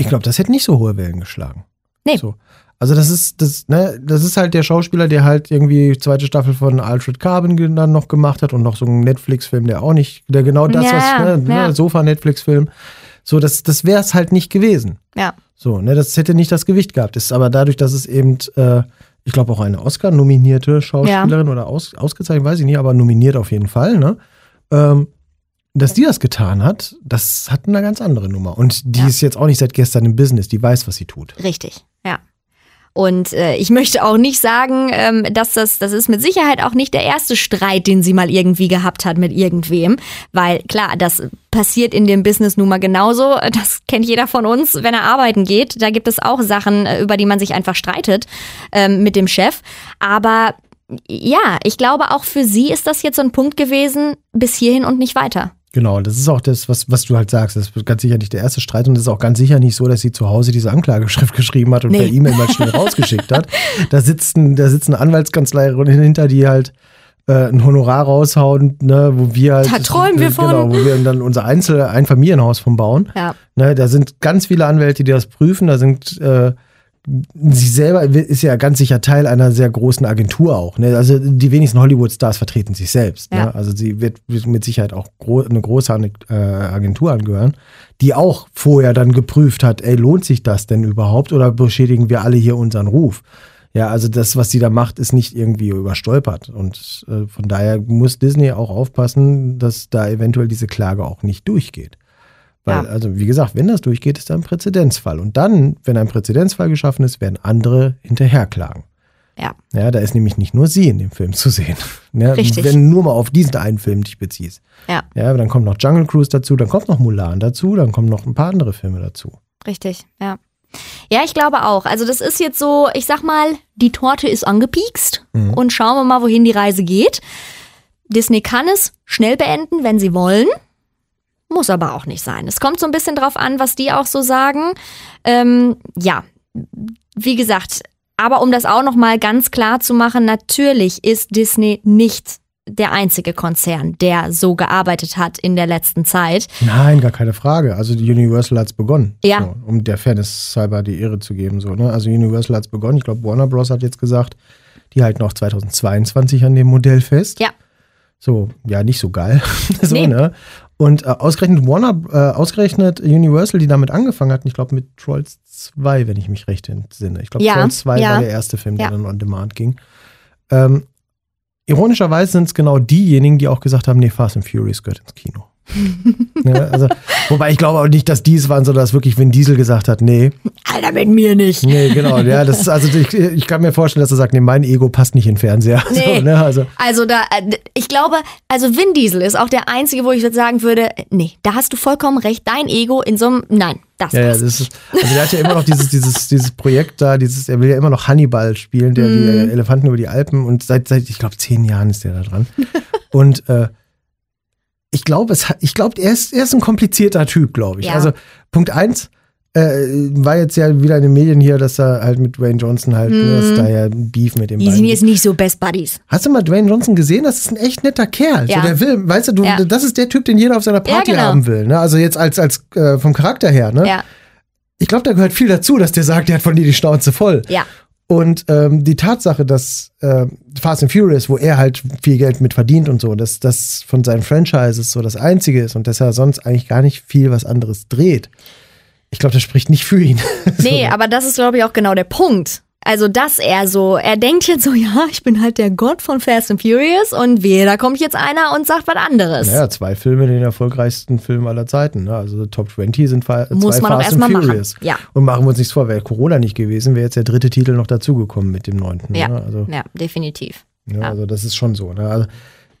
ich glaube, das hätte nicht so hohe Wellen geschlagen. Nee. So. Also das ist, das, ne, das ist halt der Schauspieler, der halt irgendwie zweite Staffel von Altered Carbon dann noch gemacht hat und noch so einen Netflix-Film, der auch nicht, der genau das, Ja, was, ne, ja. ne, Sofa-Netflix-Film. So, das, das wäre es halt nicht gewesen. Ja. So, ne, das hätte nicht das Gewicht gehabt. Ist aber dadurch, dass es eben, äh, ich glaube, auch eine Oscar-nominierte Schauspielerin oder aus, ausgezeichnet, weiß ich nicht, aber nominiert auf jeden Fall, ne? Ähm, dass die das getan hat, das hat eine ganz andere Nummer. Und die Ja. ist jetzt auch nicht seit gestern im Business, die weiß, was sie tut. Richtig, ja. Und äh, ich möchte auch nicht sagen, ähm, dass das, das ist mit Sicherheit auch nicht der erste Streit, den sie mal irgendwie gehabt hat mit irgendwem. Weil klar, das passiert in dem Business nun mal genauso. Das kennt jeder von uns, wenn er arbeiten geht. Da gibt es auch Sachen, äh, über die man sich einfach streitet ähm, mit dem Chef. Aber ja, ich glaube, auch für sie ist das jetzt so ein Punkt gewesen, bis hierhin und nicht weiter. Genau, das ist auch das, was, was du halt sagst. Das ist ganz sicher nicht der erste Streit und das ist auch ganz sicher nicht so, dass sie zu Hause diese Anklageschrift geschrieben hat und Nee. per E-Mail mal schnell rausgeschickt hat. Da sitzt, ein, da sitzt eine Anwaltskanzlei hinter, die halt äh, ein Honorar raushauen, ne, wo wir halt. Da träumen wir von. Genau, wo wir dann unser Einzel Einfamilienhaus von bauen. Ja. Ne, da sind ganz viele Anwälte, die das prüfen. Da sind äh, sie selber ist ja ganz sicher Teil einer sehr großen Agentur auch. Ne? Also die wenigsten Hollywood-Stars vertreten sich selbst. Ja. Ne? Also sie wird mit Sicherheit auch gro eine große äh, Agentur angehören, die auch vorher dann geprüft hat, ey, lohnt sich das denn überhaupt oder beschädigen wir alle hier unseren Ruf? Ja, also das, was sie da macht, ist nicht irgendwie überstolpert. Und äh, von daher muss Disney auch aufpassen, dass da eventuell diese Klage auch nicht durchgeht. Weil, Ja. also wie gesagt, wenn das durchgeht, ist da ein Präzedenzfall. Und dann, wenn ein Präzedenzfall geschaffen ist, werden andere hinterherklagen. Ja. Ja, da ist nämlich nicht nur sie in dem Film zu sehen. Ja, Richtig. Wenn du nur mal auf diesen einen Film dich beziehst. Ja. Ja, aber dann kommt noch Jungle Cruise dazu, dann kommt noch Mulan dazu, dann kommen noch ein paar andere Filme dazu. Richtig, ja. Ja, ich glaube auch. Also das ist jetzt so, ich sag mal, die Torte ist angepiekst Mhm. und schauen wir mal, wohin die Reise geht. Disney kann es schnell beenden, wenn sie wollen. Muss aber auch nicht sein. Es kommt so ein bisschen drauf an, was die auch so sagen. Ähm, ja, wie gesagt, aber um das auch noch mal ganz klar zu machen, natürlich ist Disney nicht der einzige Konzern, der so gearbeitet hat in der letzten Zeit. Nein, gar keine Frage. Also die Universal hat's begonnen. Ja. So, um der Fairness halber die Ehre zu geben. So, ne? Also Universal hat's begonnen. Ich glaube, Warner Bros. hat jetzt gesagt, die halten auch 2022 an dem Modell fest. Ja. So, ja, nicht so geil. so, Nee. ne? Und äh, ausgerechnet Warner, äh, ausgerechnet Universal, die damit angefangen hatten, ich glaube mit Trolls 2, wenn ich mich recht entsinne. Ich glaube, Ja, Trolls 2 ja. war der erste Film, der Ja. dann on demand ging. Ähm, ironischerweise sind es genau diejenigen, die auch gesagt haben, nee, Fast and Furious gehört ins Kino. ja, also, wobei ich glaube auch nicht, dass die es waren, sondern dass wirklich Vin Diesel gesagt hat, nee, Alter, mit mir nicht. nee, genau, ja, das ist also, ich, ich kann mir vorstellen, dass er sagt, nee, mein Ego passt nicht in den Fernseher. Nee. So, ne, also, Also da, äh, ich glaube, also Vin Diesel ist auch der einzige, wo ich jetzt sagen würde, nee, da hast du vollkommen recht, dein Ego in so einem, nein, das Ja, ja, das ist, also der hat ja immer noch dieses, dieses, dieses Projekt da, dieses, er will ja immer noch Hannibal spielen, der die Elefanten über die Alpen und seit, seit ich glaube, zehn Jahren ist der da dran. und äh, ich glaube, es, ich glaube, er ist, er ist ein komplizierter Typ, glaube ich. Ja. Also Punkt eins äh, war jetzt ja wieder in den Medien hier, dass er halt mit Dwayne Johnson halt, ne, dass da ja ein Beef mit dem Die sind jetzt nicht so Best Buddies. Hast du mal Dwayne Johnson gesehen? Das ist ein echt netter Kerl. Ja. So, der will, weißt du, du Ja. das ist der Typ, den jeder auf seiner Party Ja, genau. haben will. Ne? Also jetzt als, als äh, vom Charakter her. Ne? Ja, Ich glaube, da gehört viel dazu, dass der sagt, der hat von dir die Schnauze voll. ja, Und ähm, die Tatsache, dass äh, Fast and Furious, wo er halt viel Geld mit verdient und so, dass das von seinen Franchises so das Einzige ist und dass er sonst eigentlich gar nicht viel was anderes dreht. Ich glaube, das spricht nicht für ihn. nee, aber das ist, glaube ich, auch genau der Punkt. Also das er so, er denkt jetzt so, ja, ich bin halt der Gott von Fast and Furious und wehe, da kommt jetzt einer und sagt was anderes. Naja, zwei Filme, den erfolgreichsten Film aller Zeiten. Ne? Also Top 20 sind zwei Muss man Fast and erstmal machen. Furious. Ja. Und machen wir uns nichts vor, wäre Corona nicht gewesen, wäre jetzt der dritte Titel noch dazugekommen mit dem neunten. Ja, Ne? Also, ja, definitiv. ja, Ja. also das ist schon so. Ne? Also,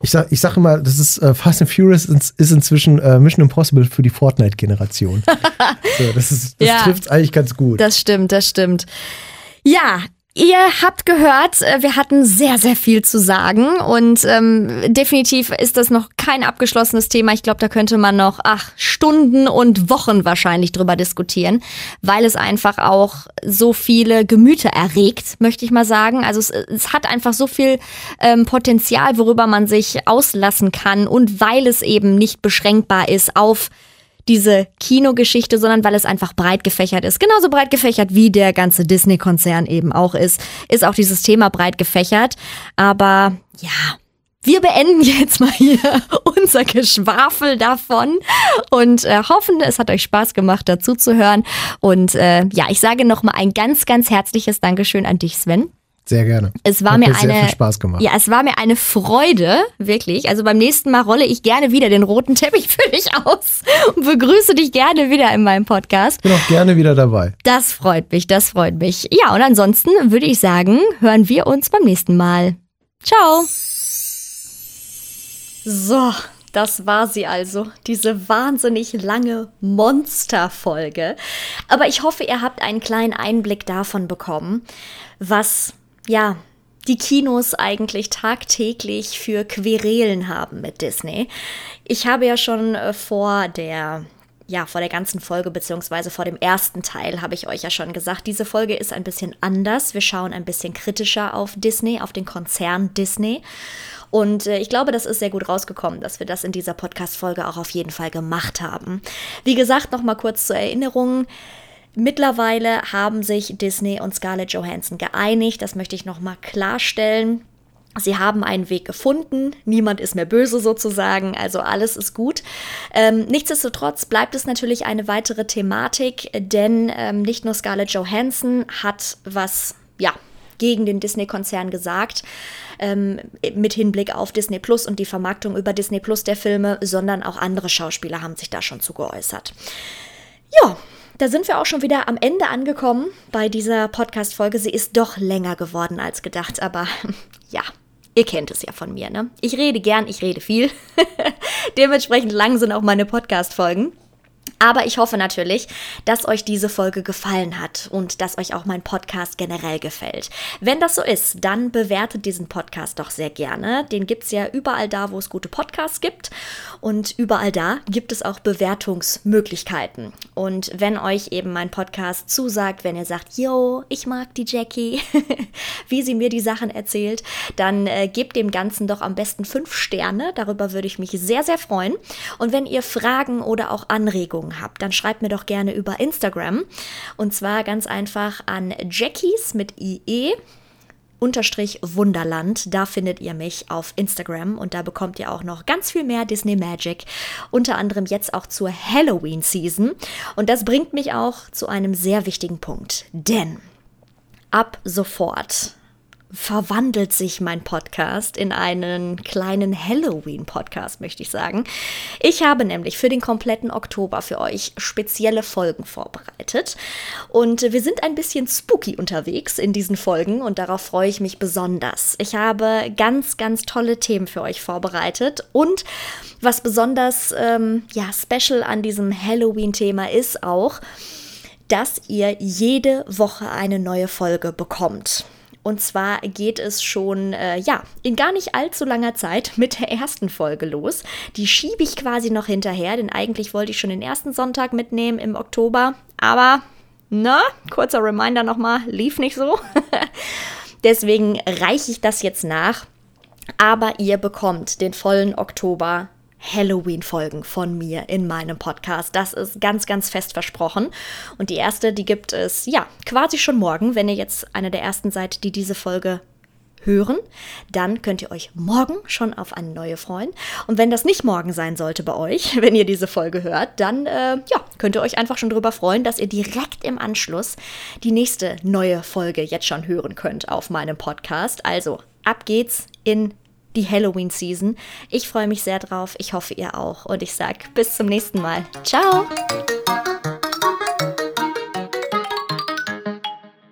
ich sag, ich sag immer, das ist äh, Fast and Furious ist, ist inzwischen äh, Mission Impossible für die Fortnite-Generation. so, das ist, das Ja. trifft eigentlich ganz gut. Das stimmt, das stimmt. Ja. Ihr habt gehört, äh, wir hatten sehr, sehr viel zu sagen und ähm, definitiv ist das noch kein abgeschlossenes Thema. Ich glaube, da könnte man noch ach, Stunden und Wochen wahrscheinlich drüber diskutieren, weil es einfach auch so viele Gemüter erregt, möchte ich mal sagen. Also es, es hat einfach so viel ähm, Potenzial, worüber man sich auslassen kann und weil es eben nicht beschränkbar ist auf diese Kinogeschichte, sondern weil es einfach breit gefächert ist. Genauso breit gefächert wie der ganze Disney-Konzern eben auch ist, ist auch dieses Thema breit gefächert. Aber ja, wir beenden jetzt mal hier unser Geschwafel davon und äh, hoffen, es hat euch Spaß gemacht, dazu zu hören. Und äh, ja, ich sage nochmal ein ganz, ganz herzliches Dankeschön an dich, Sven. Sehr gerne. Es war Hat mir eine viel Spaß gemacht. Ja, es war mir eine Freude, wirklich. Also beim nächsten Mal rolle ich gerne wieder den roten Teppich für dich aus und begrüße dich gerne wieder in meinem Podcast. Bin auch gerne wieder dabei. Das freut mich, das freut mich. Ja, und ansonsten würde ich sagen, hören wir uns beim nächsten Mal. Ciao. So, das war sie also, diese wahnsinnig lange Monsterfolge. Aber ich hoffe, ihr habt einen kleinen Einblick davon bekommen, was, ja, die Kinos eigentlich tagtäglich für Querelen haben mit Disney. Ich habe ja schon äh, vor der ja, vor der ganzen Folge, beziehungsweise vor dem ersten Teil, habe ich euch ja schon gesagt, diese Folge ist ein bisschen anders. Wir schauen ein bisschen kritischer auf Disney, auf den Konzern Disney. Und äh, ich glaube, das ist sehr gut rausgekommen, dass wir das in dieser Podcast-Folge auch auf jeden Fall gemacht haben. Wie gesagt, nochmal kurz zur Erinnerung. Mittlerweile haben sich Disney und Scarlett Johansson geeinigt. Das möchte ich nochmal klarstellen. Sie haben einen Weg gefunden, niemand ist mehr böse sozusagen, also alles ist gut. Ähm, nichtsdestotrotz bleibt es natürlich eine weitere Thematik, denn ähm, nicht nur Scarlett Johansson hat was, ja, gegen den Disney-Konzern gesagt, ähm, mit Hinblick auf Disney Plus und die Vermarktung über Disney Plus der Filme, sondern auch andere Schauspieler haben sich da schon zu geäußert. Ja, da sind wir auch schon wieder am Ende angekommen bei dieser Podcast-Folge. Sie ist doch länger geworden als gedacht, aber ja, ihr kennt es ja von mir, ne? Ich rede gern, ich rede viel. Dementsprechend lang sind auch meine Podcast-Folgen. Aber ich hoffe natürlich, dass euch diese Folge gefallen hat und dass euch auch mein Podcast generell gefällt. Wenn das so ist, dann bewertet diesen Podcast doch sehr gerne. Den gibt es ja überall da, wo es gute Podcasts gibt. Und überall da gibt es auch Bewertungsmöglichkeiten. Und wenn euch eben mein Podcast zusagt, wenn ihr sagt, yo, ich mag die Jackie, wie sie mir die Sachen erzählt, dann äh, gebt dem Ganzen doch am besten fünf Sterne. Darüber würde ich mich sehr, sehr freuen. Und wenn ihr Fragen oder auch Anregungen habt, dann schreibt mir doch gerne über Instagram. Und zwar ganz einfach an Jackies mit IE unterstrich Wunderland. Da findet ihr mich auf Instagram und da bekommt ihr auch noch ganz viel mehr Disney Magic. Unter anderem jetzt auch zur Halloween Season. Und das bringt mich auch zu einem sehr wichtigen Punkt. Denn ab sofort verwandelt sich mein Podcast in einen kleinen Halloween-Podcast, möchte ich sagen. Ich habe nämlich für den kompletten Oktober für euch spezielle Folgen vorbereitet. Und wir sind ein bisschen spooky unterwegs in diesen Folgen und darauf freue ich mich besonders. Ich habe ganz, ganz tolle Themen für euch vorbereitet und was besonders ähm, ja, special an diesem Halloween-Thema ist auch, dass ihr jede Woche eine neue Folge bekommt. Und zwar geht es schon, äh, ja, in gar nicht allzu langer Zeit mit der ersten Folge los. Die schiebe ich quasi noch hinterher, denn eigentlich wollte ich schon den ersten Sonntag mitnehmen im Oktober. Aber, na, kurzer Reminder nochmal, lief nicht so. Deswegen reiche ich das jetzt nach. Aber ihr bekommt den vollen Oktober Halloween-Folgen von mir in meinem Podcast. Das ist ganz, ganz fest versprochen. Und die erste, die gibt es, ja, quasi schon morgen, wenn ihr jetzt eine der ersten seid, die diese Folge hören, dann könnt ihr euch morgen schon auf eine neue freuen. Und wenn das nicht morgen sein sollte bei euch, wenn ihr diese Folge hört, dann äh, ja, könnt ihr euch einfach schon darüber freuen, dass ihr direkt im Anschluss die nächste neue Folge jetzt schon hören könnt auf meinem Podcast. Also ab geht's in die Halloween-Season. Ich freue mich sehr drauf. Ich hoffe, ihr auch. Und ich sage bis zum nächsten Mal. Ciao!